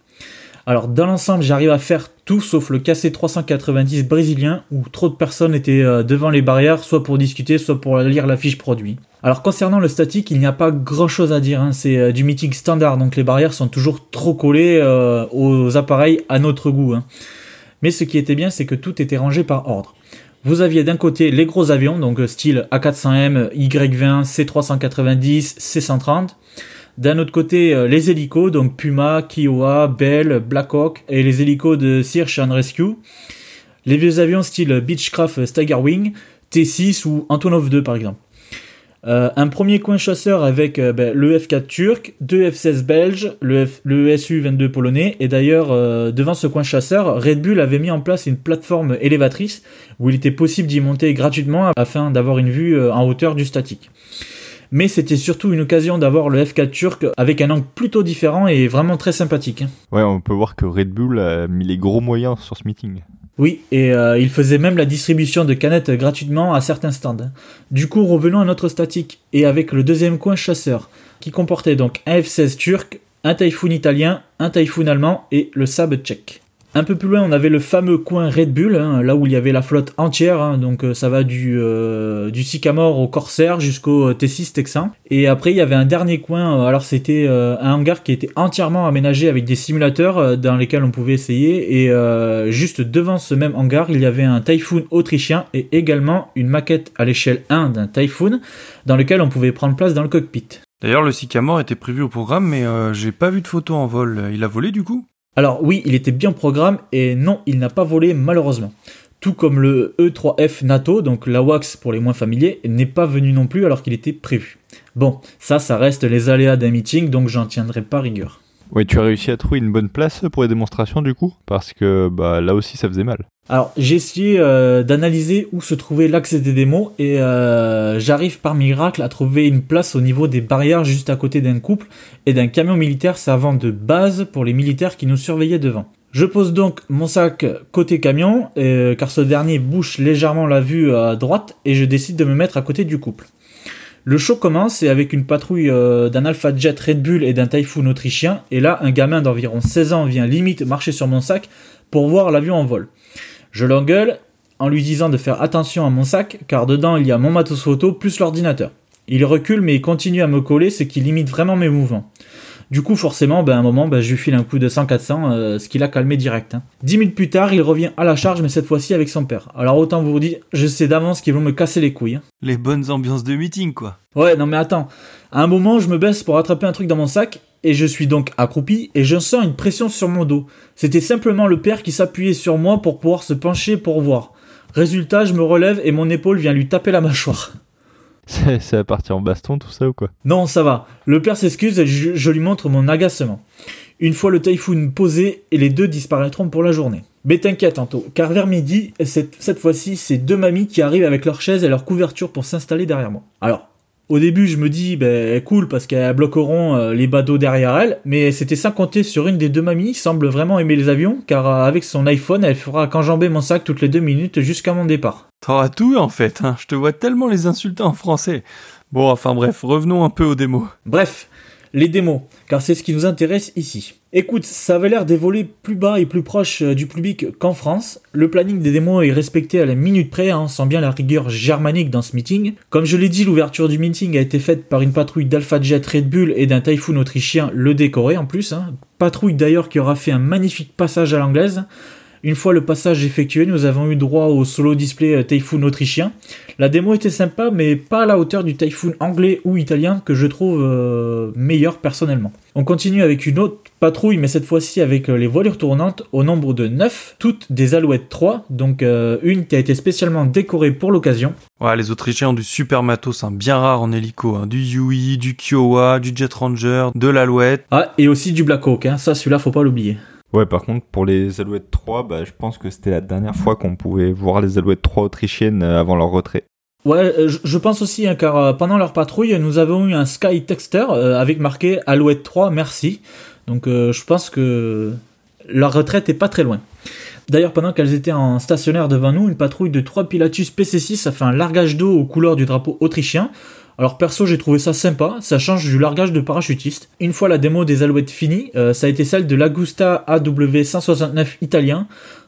Alors dans l'ensemble, j'arrive à faire tout sauf le KC390 brésilien où trop de personnes étaient euh, devant les barrières, soit pour discuter, soit pour lire la fiche produit. Alors concernant le statique, il n'y a pas grand chose à dire, hein. c'est euh, du meeting standard, donc les barrières sont toujours trop collées euh, aux appareils à notre goût. Hein. Mais ce qui était bien, c'est que tout était rangé par ordre. Vous aviez d'un côté les gros avions, donc style A400M, Y20, C390, C130. D'un autre côté, euh, les hélicos, donc Puma, Kiowa, Bell, Blackhawk et les hélicos de Search and Rescue. Les vieux avions style Beechcraft Steigerwing, T6 ou Antonov 2 par exemple. Euh, un premier coin chasseur avec euh, ben, le F4 turc, deux F16 belges, le, SU-22 polonais, et d'ailleurs devant ce coin chasseur, Red Bull avait mis en place une plateforme élévatrice où il était possible d'y monter gratuitement afin d'avoir une vue en hauteur du statique mais c'était surtout une occasion d'avoir le F4 turc avec un angle plutôt différent et vraiment très sympathique. Ouais, on peut voir que Red Bull a mis les gros moyens sur ce meeting. Oui, et euh, il faisait même la distribution de canettes gratuitement à certains stands. Du coup, revenons à notre statique, et avec le deuxième coin chasseur, qui comportait donc un F-16 turc, un Typhoon italien, un Typhoon allemand et le Saab tchèque. Un peu plus loin, on avait le fameux coin Red Bull, hein, là où il y avait la flotte entière. Hein, donc euh, ça va du, euh, Sycamore au Corsair jusqu'au euh, T6 Texan. Et après, il y avait un dernier coin. alors c'était un hangar qui était entièrement aménagé avec des simulateurs dans lesquels on pouvait essayer. Et juste devant ce même hangar, il y avait un Typhoon autrichien et également une maquette à l'échelle 1 d'un Typhoon dans lequel on pouvait prendre place dans le cockpit. D'ailleurs, le Sycamore était prévu au programme, mais j'ai pas vu de photo en vol. Il a volé du coup? Alors oui, il était bien programme et non, il n'a pas volé malheureusement. Tout comme le E3F NATO, donc la WAX pour les moins familiers, n'est pas venu non plus alors qu'il était prévu. Bon, ça, ça reste les aléas d'un meeting, donc j'en tiendrai pas rigueur. Oui, tu as réussi à trouver une bonne place pour les démonstrations du coup? Parce que bah, là aussi ça faisait mal. Alors j'ai essayé euh, d'analyser où se trouvait l'axe des démos et euh, j'arrive par miracle à trouver une place au niveau des barrières juste à côté d'un couple et d'un camion militaire servant de base pour les militaires qui nous surveillaient devant. Je pose donc mon sac côté camion euh, car ce dernier bouche légèrement la vue à droite et je décide de me mettre à côté du couple. Le show commence et avec une patrouille d'un Alpha Jet Red Bull et d'un Typhoon autrichien et là un gamin d'environ 16 ans vient limite marcher sur mon sac pour voir l'avion en vol. Je l'engueule en lui disant de faire attention à mon sac car dedans il y a mon matos photo plus l'ordinateur. Il recule mais il continue à me coller ce qui limite vraiment mes mouvements. Du coup forcément ben, à un moment ben, je lui file un coup de 100-400 euh, ce qui l'a calmé direct. Hein. Dix minutes plus tard il revient à la charge mais cette fois-ci avec son père. Alors autant vous dire je sais d'avance qu'ils vont me casser les couilles. Hein. Les bonnes ambiances de meeting quoi. Ouais non mais attends. À un moment je me baisse pour attraper un truc dans mon sac et je suis donc accroupi et je sens une pression sur mon dos. C'était simplement le père qui s'appuyait sur moi pour pouvoir se pencher pour voir. Résultat, je me relève et mon épaule vient lui taper la mâchoire. C'est à partir en baston tout ça ou quoi? Non, ça va. Le père s'excuse et je, lui montre mon agacement. Une fois le typhoon posé et les deux disparaîtront pour la journée. Mais t'inquiète Anto, car vers midi, cette, cette fois-ci, c'est deux mamies qui arrivent avec leur chaise et leur couverture pour s'installer derrière moi. Alors, au début, je me dis, ben, cool, parce qu'elles bloqueront euh, les badauds derrière elle, mais c'était sans compter sur une des deux mamies, semble vraiment aimer les avions, car euh, avec son iPhone, elle fera qu'enjamber mon sac toutes les deux minutes jusqu'à mon départ. T'auras tout en fait, hein. je te vois tellement les insulter en français. Bon, enfin bref, revenons un peu aux démos. Bref, les démos, car c'est ce qui nous intéresse ici. Écoute, ça avait l'air d'évoluer plus bas et plus proche euh, du public qu'en France. Le planning des démos est respecté à la minute près, hein, sent bien la rigueur germanique dans ce meeting. Comme je l'ai dit, l'ouverture du meeting a été faite par une patrouille d'Alpha Jet Red Bull et d'un Typhoon autrichien, le décoré en plus. Hein. Patrouille d'ailleurs qui aura fait un magnifique passage à l'anglaise. Une fois le passage effectué, nous avons eu droit au solo display euh, Typhoon autrichien. La démo était sympa, mais pas à la hauteur du Typhoon anglais ou italien que je trouve euh, meilleur personnellement. On continue avec une autre patrouille, mais cette fois-ci avec euh, les voilures tournantes au nombre de 9, toutes des Alouettes 3, donc une qui a été spécialement décorée pour l'occasion. Ouais, les Autrichiens ont du super matos, hein, bien rare en hélico, hein. du Yui, du Kiowa, du Jet Ranger, de l'Alouette. Ah, et aussi du Black Hawk, hein. ça celui-là faut pas l'oublier. Ouais, par contre, pour les Alouettes 3, bah, je pense que c'était la dernière fois qu'on pouvait voir les Alouettes 3 autrichiennes euh, avant leur retrait. Ouais, euh, je pense aussi, hein, car euh, pendant leur patrouille, nous avons eu un Sky Texter avec marqué Alouette 3, merci. Donc je pense que leur retraite est pas très loin. D'ailleurs, pendant qu'elles étaient en stationnaire devant nous, une patrouille de 3 Pilatus PC6 a fait un largage d'eau aux couleurs du drapeau autrichien. Alors perso j'ai trouvé ça sympa, ça change du largage de parachutiste. Une fois la démo des Alouettes finie, euh, ça a été celle de l'Agusta AW169 italien.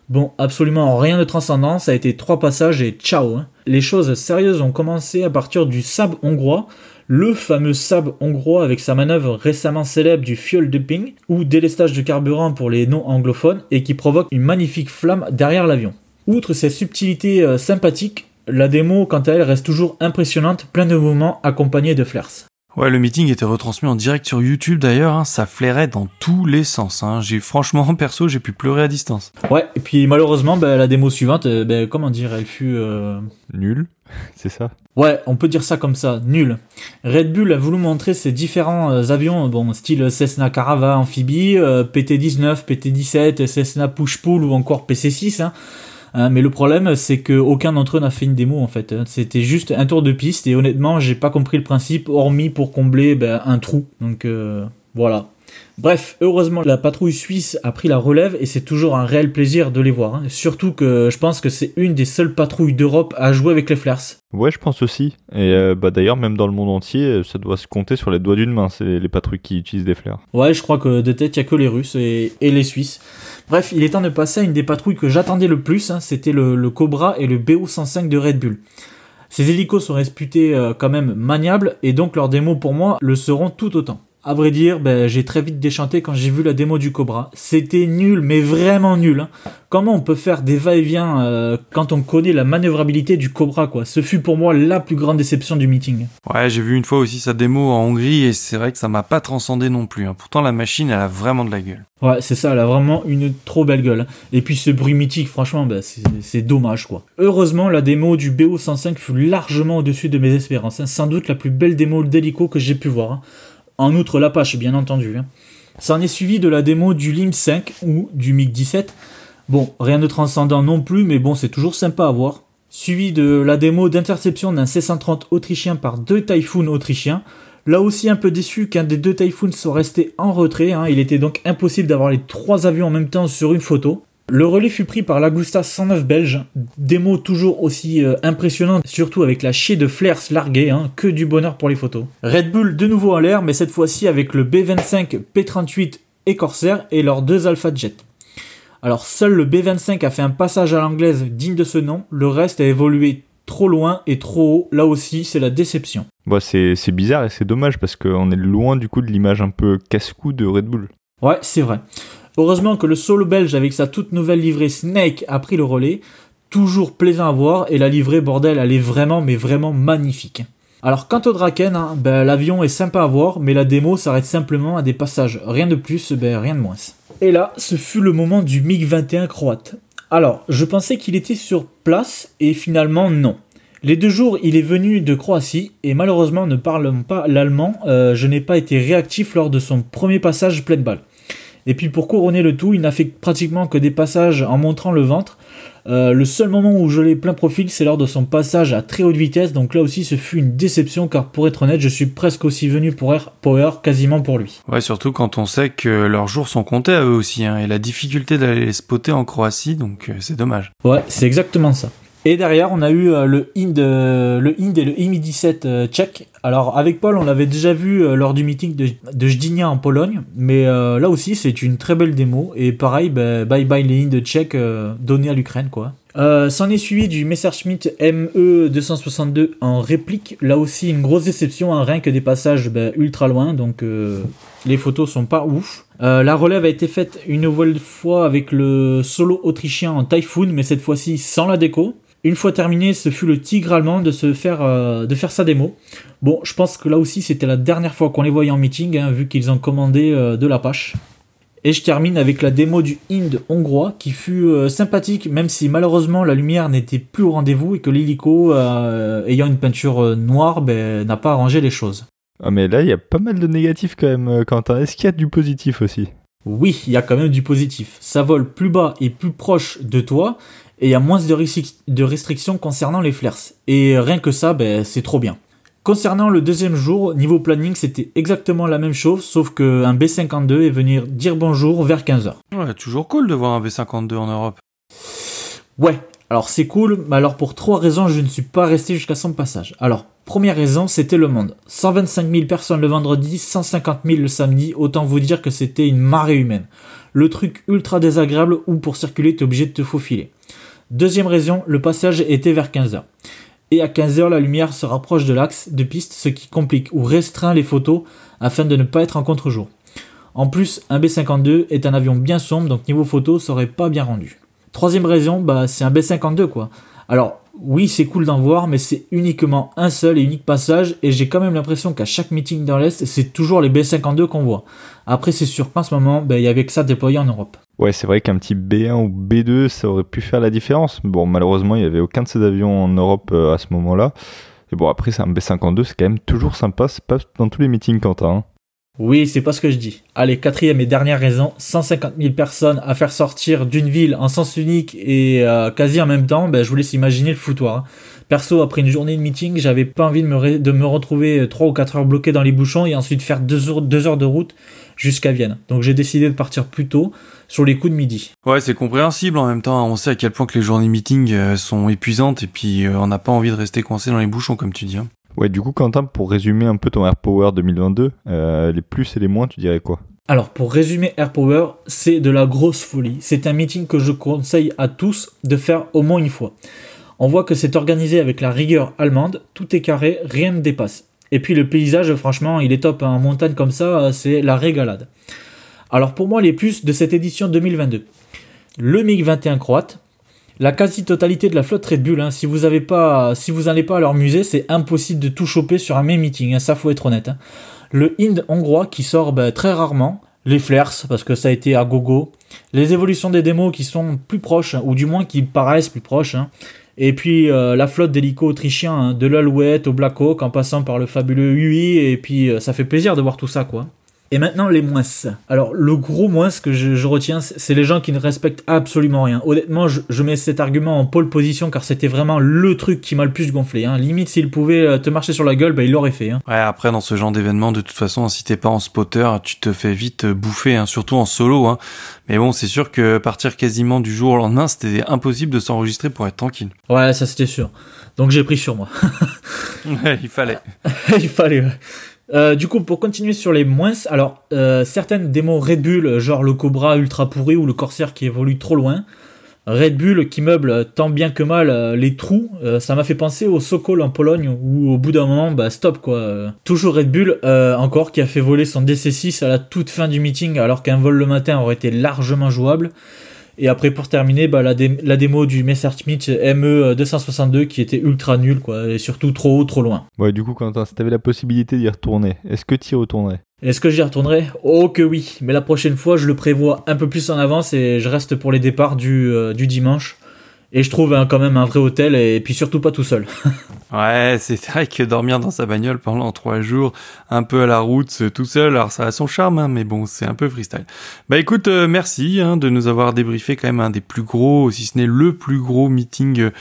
Bon, absolument rien de transcendant, ça a été trois passages et ciao. Hein. Les choses sérieuses ont commencé à partir du sab hongrois, le fameux sab hongrois avec sa manœuvre récemment célèbre du fuel dumping, ou délestage de carburant pour les non-anglophones, et qui provoque une magnifique flamme derrière l'avion. Outre ces subtilités euh, sympathiques, la démo, quant à elle, reste toujours impressionnante, plein de mouvements accompagnés de flares. Ouais, le meeting était retransmis en direct sur YouTube d'ailleurs, hein, ça flairait dans tous les sens. Hein. J'ai franchement perso, j'ai pu pleurer à distance. Ouais, et puis malheureusement, bah, la démo suivante, euh, bah, comment dire, elle fut euh... nulle, c'est ça? Ouais, on peut dire ça comme ça, nul. Red Bull a voulu montrer ses différents euh, avions, bon, style Cessna Carava amphibie, euh, PT-19, PT-17, Cessna Push-Pull ou encore PC-6. Hein. Hein, mais le problème, c'est qu'aucun d'entre eux n'a fait une démo en fait. C'était juste un tour de piste et honnêtement, j'ai pas compris le principe, hormis pour combler ben, un trou. Donc euh, voilà. Bref, heureusement la patrouille suisse a pris la relève et c'est toujours un réel plaisir de les voir. Hein. Surtout que je pense que c'est une des seules patrouilles d'Europe à jouer avec les flares. Ouais, je pense aussi. Et euh, bah d'ailleurs, même dans le monde entier, ça doit se compter sur les doigts d'une main, c'est les patrouilles qui utilisent des flares. Ouais, je crois que de tête, il y a que les Russes et, les Suisses. Bref, il est temps de passer à une des patrouilles que j'attendais le plus, hein. c'était le, Cobra et le BO-105 de Red Bull. Ces hélicos sont réputés euh, quand même maniables et donc leurs démos pour moi le seront tout autant. À vrai dire, ben, j'ai très vite déchanté quand j'ai vu la démo du Cobra. C'était nul, mais vraiment nul. Hein. Comment on peut faire des va-et-vient euh, quand on connaît la manœuvrabilité du Cobra, quoi? Ce fut pour moi la plus grande déception du meeting. Ouais, j'ai vu une fois aussi sa démo en Hongrie et c'est vrai que ça m'a pas transcendé non plus. Hein. Pourtant, la machine, elle a vraiment de la gueule. Ouais, c'est ça, elle a vraiment une trop belle gueule. Hein. Et puis ce bruit mythique, franchement, ben, c'est dommage, quoi. Heureusement, la démo du BO105 fut largement au-dessus de mes espérances. Sans doute la plus belle démo d'hélico que j'ai pu voir. En outre, l'Apache, bien entendu. Hein. Ça en est suivi de la démo du LIM 5 ou du MiG 17. Bon, rien de transcendant non plus, mais bon, c'est toujours sympa à voir. Suivi de la démo d'interception d'un C-130 autrichien par deux Typhoon autrichiens. Là aussi un peu déçu qu'un des deux Typhoons soit resté en retrait, hein. il était donc impossible d'avoir les trois avions en même temps sur une photo. Le relais fut pris par l'Agusta 109 belge, démo toujours aussi euh, impressionnante, surtout avec la chier de flares larguée, hein, que du bonheur pour les photos. Red Bull de nouveau en l'air, mais cette fois-ci avec le B25, P38 et Corsair et leurs deux Alpha Jet. Alors seul le B25 a fait un passage à l'anglaise digne de ce nom, le reste a évolué trop loin et trop haut, là aussi c'est la déception. Bon, c'est bizarre et c'est dommage parce qu'on est loin du coup de l'image un peu casse-cou de Red Bull. Ouais, c'est vrai. Heureusement que le solo belge avec sa toute nouvelle livrée Snake a pris le relais. Toujours plaisant à voir et la livrée bordel elle est vraiment mais vraiment magnifique. Alors quant au Draken, hein, ben, l'avion est sympa à voir mais la démo s'arrête simplement à des passages. Rien de plus, ben, rien de moins. Et là, ce fut le moment du MiG-21 croate. Alors, je pensais qu'il était sur place et finalement non. Les deux jours, il est venu de Croatie et malheureusement ne parlant pas l'allemand, euh, je n'ai pas été réactif lors de son premier passage pleine balle. Et puis pour couronner le tout, il n'a fait pratiquement que des passages en montrant le ventre. Euh, le seul moment où je l'ai plein profil, c'est lors de son passage à très haute vitesse. Donc là aussi, ce fut une déception car pour être honnête, je suis presque aussi venu pour Air Power quasiment pour lui. Ouais, surtout quand on sait que leurs jours sont comptés à eux aussi hein, et la difficulté d'aller les spotter en Croatie, donc euh, c'est dommage. Ouais, c'est exactement ça. Et derrière, on a eu euh, le Ind, euh, le Ind et le IMI-17 euh, tchèque. Alors, avec Paul, on l'avait déjà vu lors du meeting de, de en Pologne. Mais là aussi, c'est une très belle démo. Et pareil, bah, bye bye les Ind tchèques donnés à l'Ukraine, quoi. S'en est suivi du Messerschmitt ME262 en réplique. Là aussi, une grosse déception, hein, rien que des passages bah, ultra loin. Donc, les photos sont pas ouf. la relève a été faite une nouvelle fois avec le solo autrichien en Typhoon, mais cette fois-ci sans la déco. Une fois terminé, ce fut le tigre allemand de, se faire, euh, de faire sa démo. Bon, je pense que là aussi c'était la dernière fois qu'on les voyait en meeting, hein, vu qu'ils ont commandé euh, de l'Apache. Et je termine avec la démo du Ind hongrois qui fut euh, sympathique, même si malheureusement la lumière n'était plus au rendez-vous et que l'hélico, ayant une peinture noire, ben, n'a pas arrangé les choses. Ah mais là il y a pas mal de négatifs quand même, Quentin. Est-ce qu'il y a du positif aussi? Oui, il y a quand même du positif. Ça vole plus bas et plus proche de toi, et il y a moins de, restrictions concernant les flares. Et rien que ça, ben, c'est trop bien. Concernant le deuxième jour, niveau planning, c'était exactement la même chose, sauf qu'un B52 est venu dire bonjour vers 15h. Ouais, toujours cool de voir un B52 en Europe. Ouais, alors c'est cool, mais alors pour trois raisons, je ne suis pas resté jusqu'à son passage. Alors, première raison, c'était le monde. 125 000 personnes le vendredi, 150 000 le samedi, autant vous dire que c'était une marée humaine. Le truc ultra désagréable où pour circuler, t'es obligé de te faufiler. Deuxième raison, le passage était vers 15h. Et à 15h, la lumière se rapproche de l'axe de piste, ce qui complique ou restreint les photos afin de ne pas être en contre-jour. En plus, un B-52 est un avion bien sombre, donc niveau photo, ça aurait pas bien rendu. Troisième raison, bah, c'est un B-52 quoi. Alors, oui, c'est cool d'en voir, mais c'est uniquement un seul et unique passage, et j'ai quand même l'impression qu'à chaque meeting dans l'Est, c'est toujours les B-52 qu'on voit. Après, c'est sûr qu'en ce moment, ben, il y avait que ça déployé en Europe. Ouais, c'est vrai qu'un petit B1 ou B2, ça aurait pu faire la différence. Bon, malheureusement, il n'y avait aucun de ces avions en Europe euh, à ce moment-là. Et bon, après, c'est un B52, c'est quand même toujours sympa, c'est pas dans tous les meetings, Quentin. Hein. Oui, c'est pas ce que je dis. Allez, quatrième et dernière raison, 150 000 personnes à faire sortir d'une ville en sens unique et euh, quasi en même temps, ben, je vous laisse imaginer le foutoir. Hein. Perso, après une journée de meeting, j'avais pas envie de me, retrouver 3 ou 4 heures bloqué dans les bouchons et ensuite faire 2 heures, deux heures de route jusqu'à Vienne. Donc j'ai décidé de partir plus tôt, sur les coups de midi. Ouais, c'est compréhensible en même temps. On sait à quel point que les journées meeting euh, sont épuisantes et puis euh, on n'a pas envie de rester coincé dans les bouchons, comme tu dis. Hein. Ouais, du coup, Quentin, pour résumer un peu ton Air Power 2022, euh, les plus et les moins, tu dirais quoi? Alors, pour résumer Air Power, c'est de la grosse folie. C'est un meeting que je conseille à tous de faire au moins une fois. On voit que c'est organisé avec la rigueur allemande, tout est carré, rien ne dépasse. Et puis le paysage, franchement, il est top. En montagne comme ça, c'est la régalade. Alors pour moi, les plus de cette édition 2022. Le MiG-21 croate, la quasi-totalité de la flotte Red Bull. Hein. Si vous n'allez pas, à leur musée, c'est impossible de tout choper sur un même meeting. Hein. Ça faut être honnête. Hein. Le Ind hongrois qui sort ben, très rarement. Les flares parce que ça a été à gogo. Les évolutions des démos qui sont plus proches ou du moins qui paraissent plus proches. Et puis euh, la flotte d'hélicos autrichiens, de l'Alouette au Blackhawk en passant par le fabuleux UI. Et puis euh, ça fait plaisir de voir tout ça quoi. Et maintenant les moins. Alors le gros moins que je, retiens, c'est les gens qui ne respectent absolument rien. Honnêtement, je, mets cet argument en pole position car c'était vraiment le truc qui m'a le plus gonflé. Hein. Limite, s'il pouvait euh, te marcher sur la gueule, bah, il l'aurait fait. Hein. Ouais, après dans ce genre d'événement, de toute façon, si t'es pas en spotter, tu te fais vite euh, bouffer, hein, surtout en solo. Mais bon, c'est sûr que partir quasiment du jour au lendemain, c'était impossible de s'enregistrer pour être tranquille. Ouais, ça c'était sûr. Donc j'ai pris sur moi. ouais, il fallait. il fallait. Ouais. Euh, du coup, pour continuer sur les moins, alors euh, certaines démos Red Bull, genre le Cobra ultra pourri ou le Corsair qui évolue trop loin, Red Bull qui meuble tant bien que mal euh, les trous, ça m'a fait penser au Sokol en Pologne où au bout d'un moment, bah stop quoi. Toujours Red Bull, encore qui a fait voler son DC6 à la toute fin du meeting alors qu'un vol le matin aurait été largement jouable. Et après, pour terminer, bah, la, la démo du Messerschmitt ME262 qui était ultra nul, quoi, et surtout trop haut, trop loin. Ouais, du coup, Quentin, si t'avais la possibilité d'y retourner, est-ce que tu y retournerais? Est-ce que j'y retournerais? Oh que oui, mais la prochaine fois, je le prévois un peu plus en avance et je reste pour les départs du, euh, du dimanche. Et je trouve quand même un vrai hôtel et puis surtout pas tout seul. ouais, c'est vrai que dormir dans sa bagnole pendant trois jours, un peu à la route, tout seul, alors ça a son charme, hein, mais bon, c'est un peu freestyle. Bah écoute, euh, merci hein, de nous avoir débriefé quand même un des plus gros, si ce n'est le plus gros meeting euh,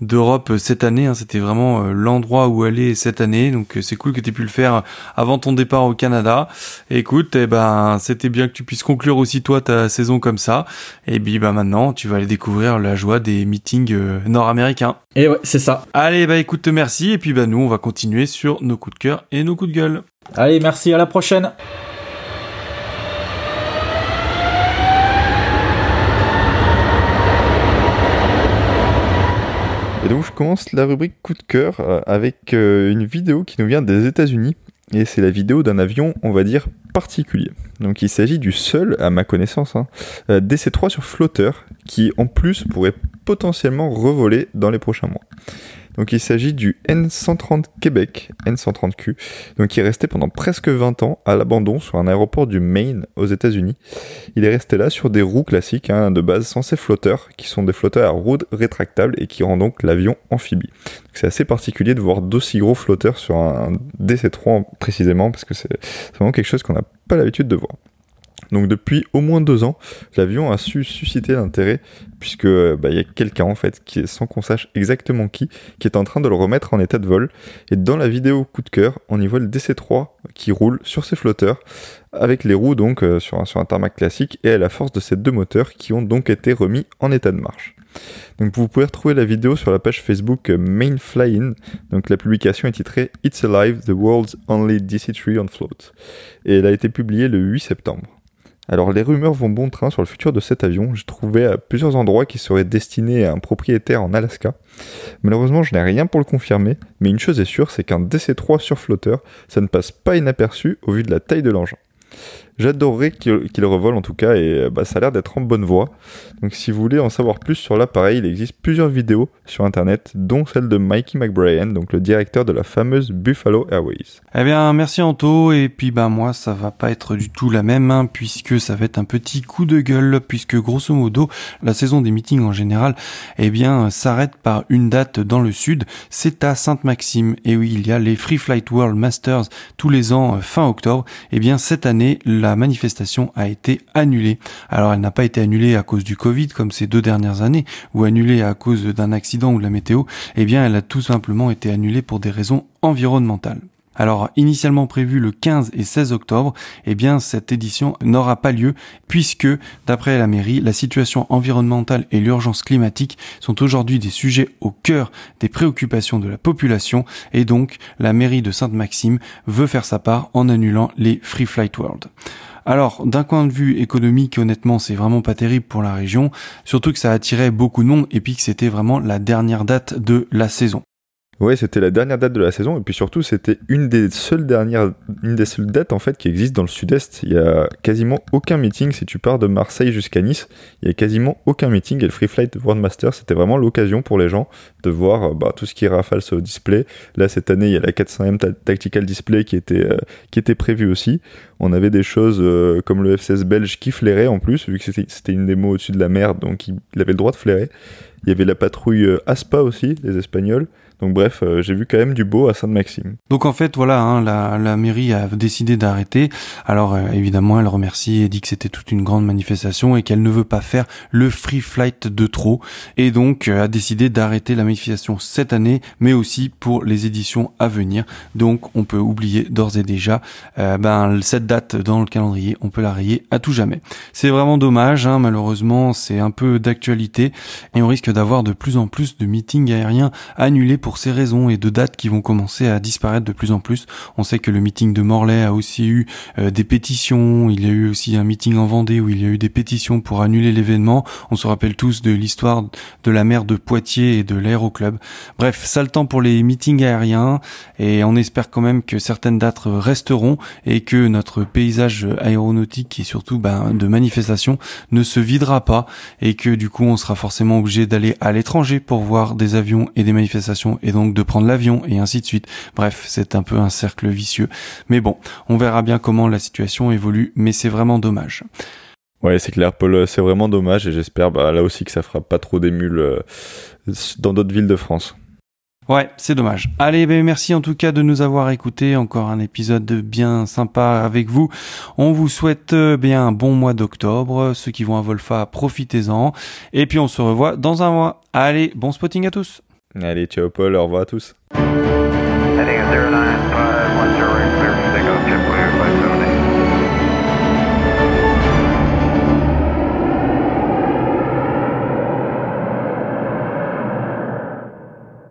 d'Europe euh, cette année. Hein, C'était vraiment l'endroit où aller cette année, donc c'est cool que tu aies pu le faire avant ton départ au Canada. écoute, eh ben c'était bien que tu puisses conclure aussi toi ta saison comme ça. Et puis bah maintenant, tu vas aller découvrir la joie des meeting euh, nord-américain. Et ouais, c'est ça. Allez, bah écoute, merci. Et puis bah nous, on va continuer sur nos coups de cœur et nos coups de gueule. Allez, merci, à la prochaine. Et donc je commence la rubrique coup de cœur euh, avec euh, une vidéo qui nous vient des États-Unis et c'est la vidéo d'un avion, on va dire, particulier. Donc il s'agit du seul, à ma connaissance, hein, euh, DC-3 sur flotteur, qui en plus pourrait potentiellement revoler dans les prochains mois. Donc il s'agit du N130 Québec, N130Q, donc qui est resté pendant presque 20 ans à l'abandon sur un aéroport du Maine aux États-Unis. Il est resté là sur des roues classiques hein, de base censés flotteurs, qui sont des flotteurs à roues rétractables et qui rendent donc l'avion amphibie. C'est assez particulier de voir d'aussi gros flotteurs sur un DC-3 précisément, parce que c'est vraiment quelque chose qu'on n'a pas l'habitude de voir. Donc depuis au moins deux ans, l'avion a su susciter l'intérêt puisque bah, il y a quelqu'un en fait qui sans qu'on sache exactement qui, qui est en train de le remettre en état de vol. Et dans la vidéo coup de cœur, on y voit le DC-3 qui roule sur ses flotteurs avec les roues donc euh, sur, un, tarmac classique et à la force de ces deux moteurs qui ont donc été remis en état de marche. Donc vous pouvez retrouver la vidéo sur la page Facebook euh, Main Fly-In. Donc la publication est titrée It's Alive, the world's only DC-3 on float. Et elle a été publiée le 8 septembre. Alors les rumeurs vont bon train sur le futur de cet avion. J'ai trouvé à plusieurs endroits qui seraient destinés à un propriétaire en Alaska. Malheureusement, je n'ai rien pour le confirmer, mais une chose est sûre, c'est qu'un DC-3 sur flotteur, ça ne passe pas inaperçu au vu de la taille de l'engin. J'adorerais qu'il revole en tout cas et euh, bah, ça a l'air d'être en bonne voie. Donc si vous voulez en savoir plus sur l'appareil, il existe plusieurs vidéos sur internet, dont celle de Mikey McBrien, donc le directeur de la fameuse Buffalo Airways. Eh bien merci Anto, et puis bah moi ça va pas être du tout la même, hein, puisque ça va être un petit coup de gueule, puisque grosso modo la saison des meetings en général, eh bien s'arrête par une date dans le sud, c'est à Sainte-Maxime. Et oui, il y a les Free Flight World Masters tous les ans euh, fin octobre. Eh bien cette année, la manifestation a été annulée. Alors elle n'a pas été annulée à cause du Covid comme ces deux dernières années, ou annulée à cause d'un accident ou de la météo, eh bien elle a tout simplement été annulée pour des raisons environnementales. Alors initialement prévu le 15 et 16 octobre, eh bien cette édition n'aura pas lieu puisque d'après la mairie, la situation environnementale et l'urgence climatique sont aujourd'hui des sujets au cœur des préoccupations de la population et donc la mairie de Sainte-Maxime veut faire sa part en annulant les Free Flight World. Alors, d'un point de vue économique, honnêtement, c'est vraiment pas terrible pour la région, surtout que ça attirait beaucoup de monde et puis que c'était vraiment la dernière date de la saison. Ouais, c'était la dernière date de la saison et puis surtout c'était une des seules dernières, une des seules dates en fait qui existent dans le Sud-Est. Il y a quasiment aucun meeting si tu pars de Marseille jusqu'à Nice. Il y a quasiment aucun meeting et le Free Flight World Master c'était vraiment l'occasion pour les gens de voir euh, bah, tout ce qui Rafale sur le display. Là cette année il y a la 400M Tactical Display qui était euh, qui était prévue aussi. On avait des choses euh, comme le F16 belge qui flairait en plus vu que c'était une démo au-dessus de la mer donc il avait le droit de flairer. Il y avait la patrouille Aspa aussi, les Espagnols. Donc bref, euh, j'ai vu quand même du beau à Sainte-Maxime. Donc en fait, voilà, hein, la, mairie a décidé d'arrêter. Alors euh, évidemment, elle remercie et dit que c'était toute une grande manifestation et qu'elle ne veut pas faire le free flight de trop. Et donc euh, a décidé d'arrêter la manifestation cette année, mais aussi pour les éditions à venir. Donc on peut oublier d'ores et déjà ben, cette date dans le calendrier, on peut la rayer à tout jamais. C'est vraiment dommage, hein, malheureusement, c'est un peu d'actualité et on risque d'avoir de plus en plus de meetings aériens annulés pour ces raisons et de dates qui vont commencer à disparaître de plus en plus. On sait que le meeting de Morlaix a aussi eu euh, des pétitions, il y a eu aussi un meeting en Vendée où il y a eu des pétitions pour annuler l'événement. On se rappelle tous de l'histoire de la mer de Poitiers et de l'aéroclub. Bref, ça le temps pour les meetings aériens et on espère quand même que certaines dates resteront et que notre paysage aéronautique et surtout ben, de manifestation ne se videra pas et que du coup on sera forcément obligé d'aller à l'étranger pour voir des avions et des manifestations et donc de prendre l'avion et ainsi de suite. Bref, c'est un peu un cercle vicieux. Mais bon, on verra bien comment la situation évolue, mais c'est vraiment dommage. Ouais, c'est clair, Paul, c'est vraiment dommage et j'espère bah, là aussi que ça fera pas trop d'émules euh, dans d'autres villes de France. Ouais, c'est dommage. Allez, ben merci en tout cas de nous avoir écoutés. Encore un épisode bien sympa avec vous. On vous souhaite euh, bien un bon mois d'octobre. Ceux qui vont à Volfa, profitez-en. Et puis on se revoit dans un mois. Allez, bon spotting à tous. Allez, ciao Paul, au revoir à tous.